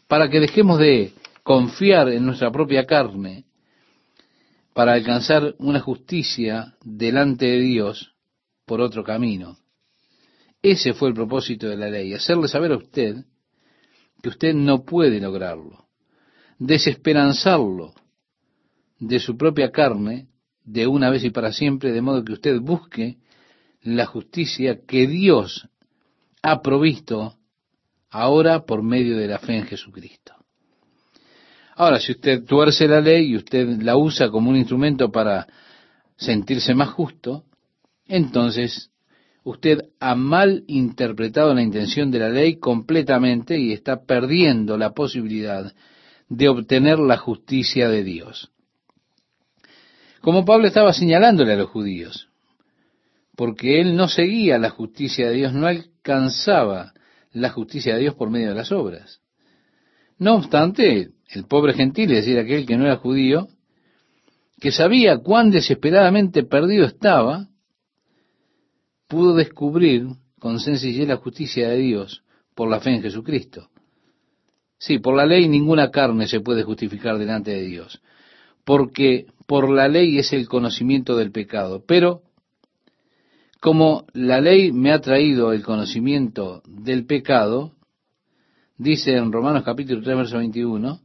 para que dejemos de confiar en nuestra propia carne para alcanzar una justicia delante de Dios por otro camino. Ese fue el propósito de la ley, hacerle saber a usted que usted no puede lograrlo, desesperanzarlo de su propia carne de una vez y para siempre, de modo que usted busque la justicia que Dios ha provisto ahora por medio de la fe en Jesucristo. Ahora, si usted tuerce la ley y usted la usa como un instrumento para sentirse más justo, entonces usted ha mal interpretado la intención de la ley completamente y está perdiendo la posibilidad de obtener la justicia de Dios. Como Pablo estaba señalándole a los judíos, porque él no seguía la justicia de Dios, no alcanzaba la justicia de Dios por medio de las obras. No obstante, el pobre gentil, es decir, aquel que no era judío, que sabía cuán desesperadamente perdido estaba, pudo descubrir con sencillez la justicia de Dios por la fe en Jesucristo. Sí, por la ley ninguna carne se puede justificar delante de Dios, porque por la ley es el conocimiento del pecado. Pero como la ley me ha traído el conocimiento del pecado, dice en Romanos capítulo 3, verso 21,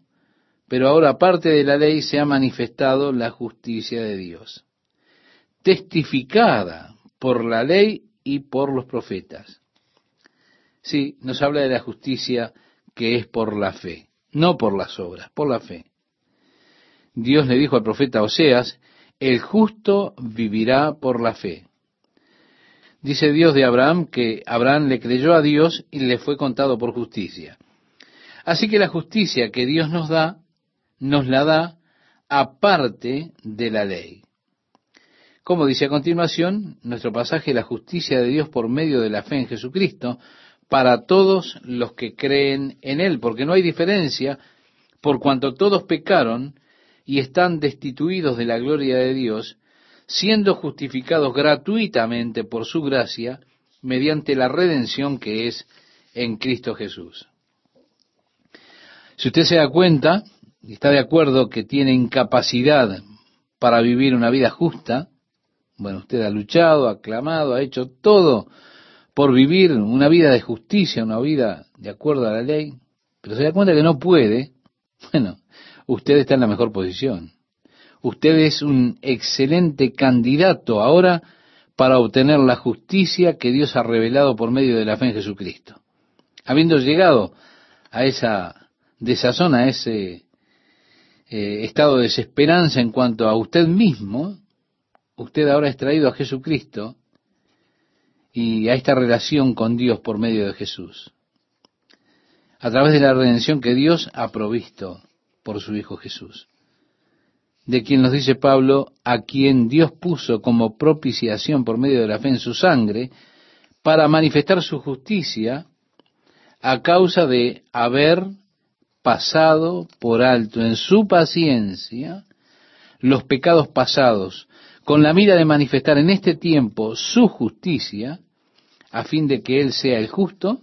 pero ahora aparte de la ley se ha manifestado la justicia de Dios, testificada por la ley y por los profetas. Sí, nos habla de la justicia que es por la fe, no por las obras, por la fe. Dios le dijo al profeta Oseas el justo vivirá por la fe. Dice Dios de Abraham que Abraham le creyó a Dios y le fue contado por justicia. Así que la justicia que Dios nos da, nos la da aparte de la ley. Como dice a continuación, nuestro pasaje, la justicia de Dios por medio de la fe en Jesucristo, para todos los que creen en Él, porque no hay diferencia, por cuanto todos pecaron y están destituidos de la gloria de Dios, siendo justificados gratuitamente por su gracia, mediante la redención que es en Cristo Jesús. Si usted se da cuenta y está de acuerdo que tiene incapacidad para vivir una vida justa, bueno, usted ha luchado, ha clamado, ha hecho todo por vivir una vida de justicia, una vida de acuerdo a la ley, pero se da cuenta que no puede, bueno, usted está en la mejor posición. Usted es un excelente candidato ahora para obtener la justicia que Dios ha revelado por medio de la fe en Jesucristo. Habiendo llegado a esa desazón, a ese eh, estado de desesperanza en cuanto a usted mismo, usted ahora es traído a Jesucristo y a esta relación con Dios por medio de Jesús, a través de la redención que Dios ha provisto por su Hijo Jesús, de quien nos dice Pablo, a quien Dios puso como propiciación por medio de la fe en su sangre, para manifestar su justicia a causa de haber pasado por alto en su paciencia los pecados pasados, con la mira de manifestar en este tiempo su justicia, a fin de que Él sea el justo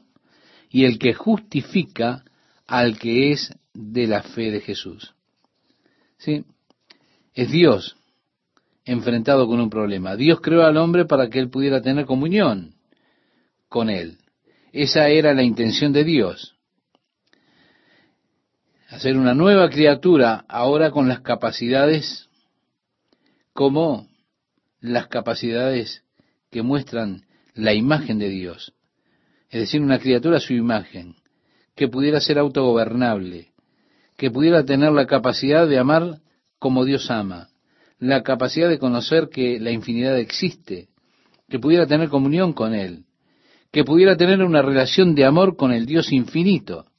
y el que justifica al que es de la fe de Jesús. ¿Sí? Es Dios enfrentado con un problema. Dios creó al hombre para que él pudiera tener comunión con él. Esa era la intención de Dios. Hacer una nueva criatura ahora con las capacidades como las capacidades que muestran la imagen de Dios. Es decir, una criatura a su imagen, que pudiera ser autogobernable, que pudiera tener la capacidad de amar como Dios ama, la capacidad de conocer que la infinidad existe, que pudiera tener comunión con Él, que pudiera tener una relación de amor con el Dios infinito.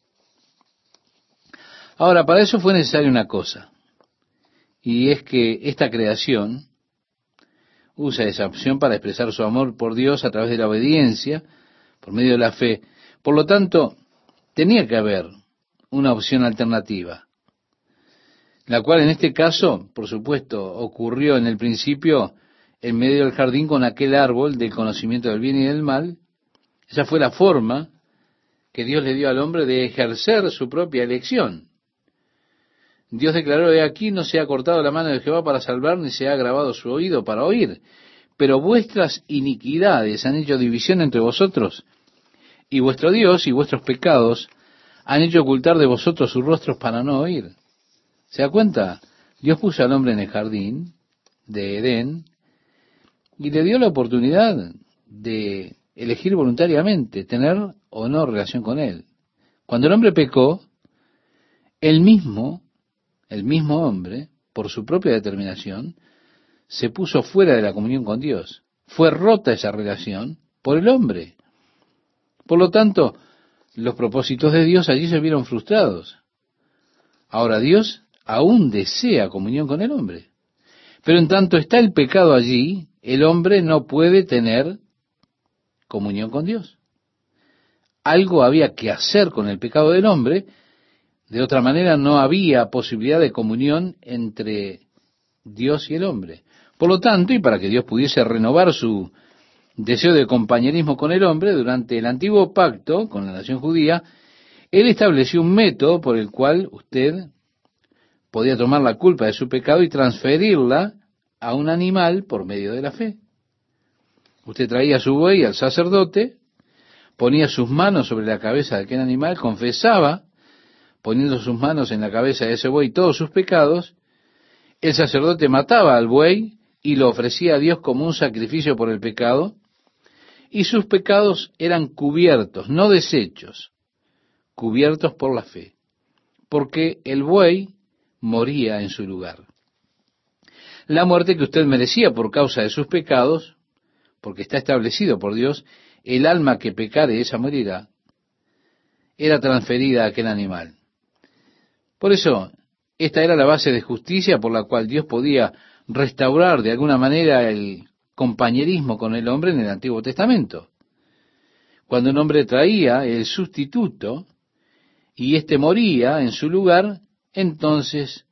Ahora, para eso fue necesaria una cosa, y es que esta creación usa esa opción para expresar su amor por Dios a través de la obediencia, por medio de la fe. Por lo tanto, tenía que haber una opción alternativa, la cual en este caso, por supuesto, ocurrió en el principio en medio del jardín con aquel árbol del conocimiento del bien y del mal. Esa fue la forma que Dios le dio al hombre de ejercer su propia elección. Dios declaró, de aquí no se ha cortado la mano de Jehová para salvar, ni se ha grabado su oído para oír. Pero vuestras iniquidades han hecho división entre vosotros, y vuestro Dios y vuestros pecados han hecho ocultar de vosotros sus rostros para no oír. ¿Se da cuenta? Dios puso al hombre en el jardín de Edén y le dio la oportunidad de elegir voluntariamente tener o no relación con él. Cuando el hombre pecó, él mismo el mismo hombre, por su propia determinación, se puso fuera de la comunión con Dios. Fue rota esa relación por el hombre. Por lo tanto, los propósitos de Dios allí se vieron frustrados. Ahora Dios aún desea comunión con el hombre. Pero en tanto está el pecado allí, el hombre no puede tener comunión con Dios. Algo había que hacer con el pecado del hombre de otra manera no había posibilidad de comunión entre Dios y el hombre. Por lo tanto, y para que Dios pudiese renovar su deseo de compañerismo con el hombre, durante el antiguo pacto con la nación judía, Él estableció un método por el cual usted podía tomar la culpa de su pecado y transferirla a un animal por medio de la fe. Usted traía su buey al sacerdote, ponía sus manos sobre la cabeza de aquel animal, confesaba poniendo sus manos en la cabeza de ese buey todos sus pecados, el sacerdote mataba al buey y lo ofrecía a Dios como un sacrificio por el pecado, y sus pecados eran cubiertos, no deshechos, cubiertos por la fe, porque el buey moría en su lugar. la muerte que usted merecía por causa de sus pecados, porque está establecido por Dios, el alma que pecare, esa morirá, era transferida a aquel animal. Por eso, esta era la base de justicia por la cual Dios podía restaurar de alguna manera el compañerismo con el hombre en el Antiguo Testamento. Cuando un hombre traía el sustituto y éste moría en su lugar, entonces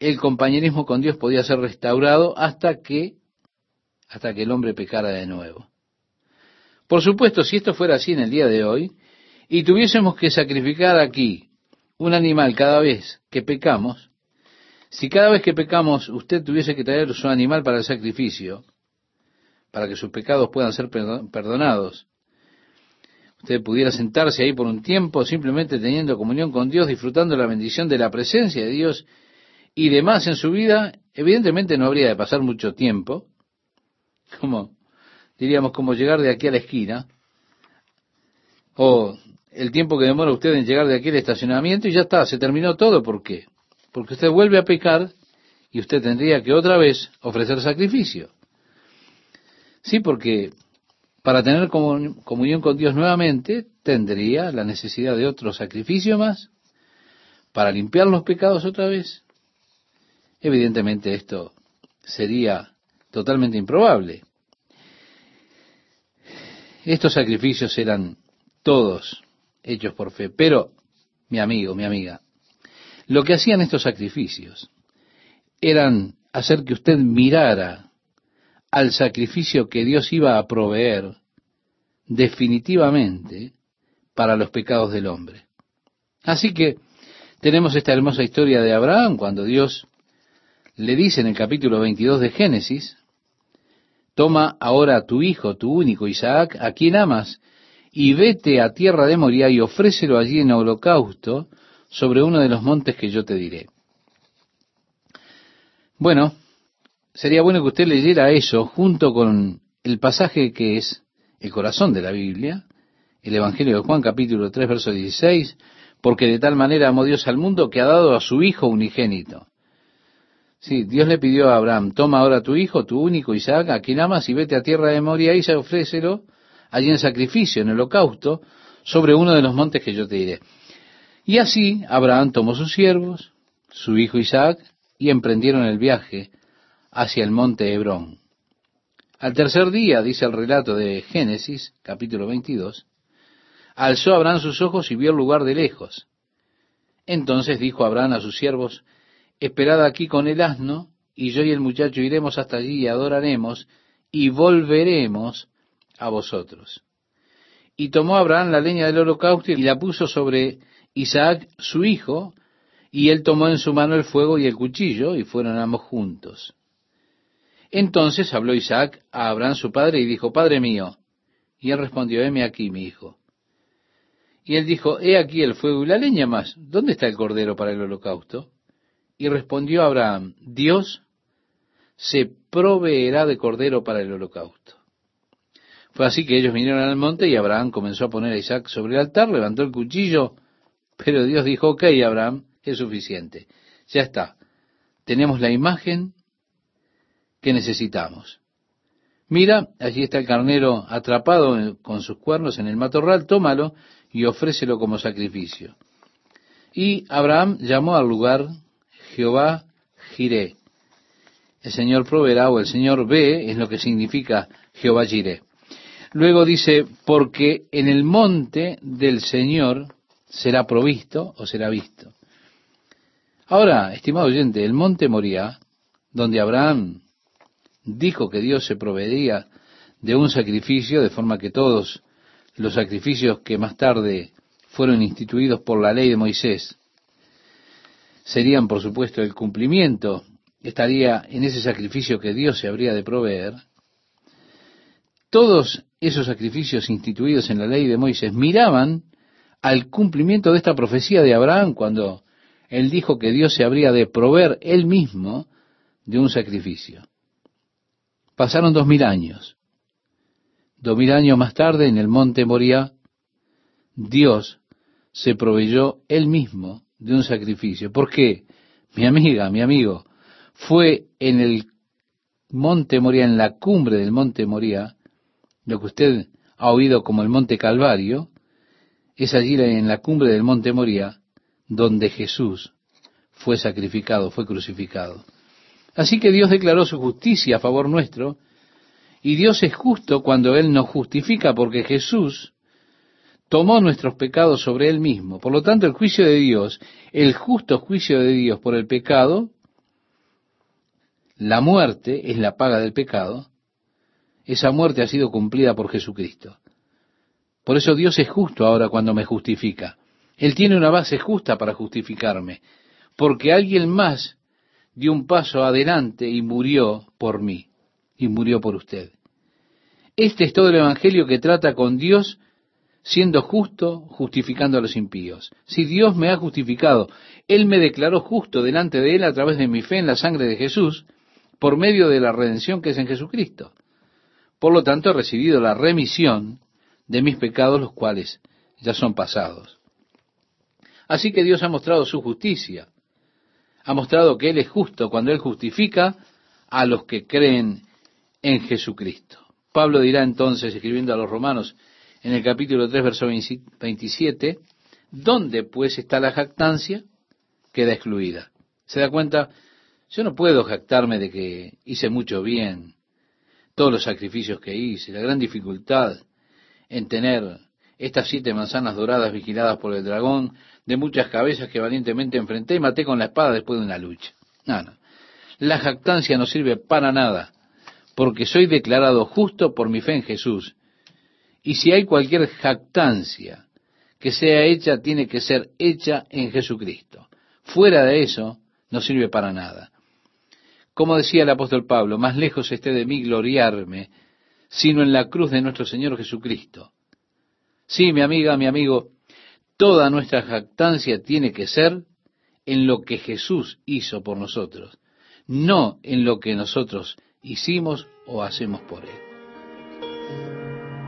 el compañerismo con Dios podía ser restaurado hasta que hasta que el hombre pecara de nuevo. Por supuesto, si esto fuera así en el día de hoy, y tuviésemos que sacrificar aquí un animal cada vez que pecamos, si cada vez que pecamos usted tuviese que traer su animal para el sacrificio, para que sus pecados puedan ser perdonados, usted pudiera sentarse ahí por un tiempo simplemente teniendo comunión con Dios, disfrutando la bendición de la presencia de Dios y demás en su vida, evidentemente no habría de pasar mucho tiempo, como diríamos como llegar de aquí a la esquina, o el tiempo que demora usted en llegar de aquí al estacionamiento y ya está, se terminó todo. ¿Por qué? Porque usted vuelve a pecar y usted tendría que otra vez ofrecer sacrificio. Sí, porque para tener comunión con Dios nuevamente tendría la necesidad de otro sacrificio más para limpiar los pecados otra vez. Evidentemente esto sería totalmente improbable. Estos sacrificios eran todos hechos por fe. Pero, mi amigo, mi amiga, lo que hacían estos sacrificios eran hacer que usted mirara al sacrificio que Dios iba a proveer definitivamente para los pecados del hombre. Así que tenemos esta hermosa historia de Abraham cuando Dios le dice en el capítulo 22 de Génesis, toma ahora a tu hijo, tu único Isaac, a quien amas, y vete a tierra de Moria y ofrécelo allí en holocausto sobre uno de los montes que yo te diré. Bueno, sería bueno que usted leyera eso junto con el pasaje que es el corazón de la Biblia, el Evangelio de Juan capítulo 3 verso 16, porque de tal manera amó Dios al mundo que ha dado a su Hijo unigénito. Sí, Dios le pidió a Abraham, toma ahora tu hijo, tu único Isaac, a quien amas, y vete a tierra de Moria y se ofrécelo allí en sacrificio, en holocausto, sobre uno de los montes que yo te diré. Y así Abraham tomó sus siervos, su hijo Isaac, y emprendieron el viaje hacia el monte Hebrón. Al tercer día, dice el relato de Génesis, capítulo 22, alzó Abraham sus ojos y vio el lugar de lejos. Entonces dijo Abraham a sus siervos, esperad aquí con el asno, y yo y el muchacho iremos hasta allí y adoraremos, y volveremos a vosotros. Y tomó Abraham la leña del holocausto y la puso sobre Isaac su hijo, y él tomó en su mano el fuego y el cuchillo, y fueron ambos juntos. Entonces habló Isaac a Abraham su padre y dijo, Padre mío. Y él respondió, heme aquí, mi hijo. Y él dijo, he aquí el fuego y la leña más. ¿Dónde está el cordero para el holocausto? Y respondió Abraham, Dios se proveerá de cordero para el holocausto. Fue así que ellos vinieron al monte y Abraham comenzó a poner a Isaac sobre el altar, levantó el cuchillo, pero Dios dijo, ok, Abraham, es suficiente. Ya está. Tenemos la imagen que necesitamos. Mira, allí está el carnero atrapado con sus cuernos en el matorral, tómalo y ofrécelo como sacrificio. Y Abraham llamó al lugar Jehová Jiré. El Señor proveerá o el Señor ve es lo que significa Jehová Jiré. Luego dice, porque en el monte del Señor será provisto o será visto. Ahora, estimado oyente, el monte Moría, donde Abraham dijo que Dios se proveería de un sacrificio, de forma que todos los sacrificios que más tarde fueron instituidos por la ley de Moisés serían, por supuesto, el cumplimiento, estaría en ese sacrificio que Dios se habría de proveer. Todos esos sacrificios instituidos en la ley de Moisés miraban al cumplimiento de esta profecía de Abraham cuando él dijo que Dios se habría de proveer él mismo de un sacrificio. Pasaron dos mil años. Dos mil años más tarde, en el monte Moria, Dios se proveyó él mismo de un sacrificio. ¿Por qué? Mi amiga, mi amigo, fue en el monte Moría, en la cumbre del monte Moría, lo que usted ha oído como el monte Calvario, es allí en la cumbre del monte Moría donde Jesús fue sacrificado, fue crucificado. Así que Dios declaró su justicia a favor nuestro, y Dios es justo cuando Él nos justifica, porque Jesús tomó nuestros pecados sobre Él mismo. Por lo tanto, el juicio de Dios, el justo juicio de Dios por el pecado, la muerte es la paga del pecado, esa muerte ha sido cumplida por Jesucristo. Por eso Dios es justo ahora cuando me justifica. Él tiene una base justa para justificarme, porque alguien más dio un paso adelante y murió por mí, y murió por usted. Este es todo el Evangelio que trata con Dios siendo justo, justificando a los impíos. Si Dios me ha justificado, Él me declaró justo delante de Él a través de mi fe en la sangre de Jesús, por medio de la redención que es en Jesucristo. Por lo tanto, he recibido la remisión de mis pecados, los cuales ya son pasados. Así que Dios ha mostrado su justicia. Ha mostrado que Él es justo cuando Él justifica a los que creen en Jesucristo. Pablo dirá entonces, escribiendo a los romanos en el capítulo 3, verso 27, ¿dónde pues está la jactancia? Queda excluida. ¿Se da cuenta? Yo no puedo jactarme de que hice mucho bien, todos los sacrificios que hice, la gran dificultad en tener estas siete manzanas doradas vigiladas por el dragón, de muchas cabezas que valientemente enfrenté y maté con la espada después de una lucha. No, no. La jactancia no sirve para nada, porque soy declarado justo por mi fe en Jesús. Y si hay cualquier jactancia que sea hecha, tiene que ser hecha en Jesucristo. Fuera de eso, no sirve para nada. Como decía el apóstol Pablo, más lejos esté de mí gloriarme, sino en la cruz de nuestro Señor Jesucristo Sí, mi amiga, mi amigo, toda nuestra jactancia tiene que ser en lo que Jesús hizo por nosotros, no en lo que nosotros hicimos o hacemos por Él.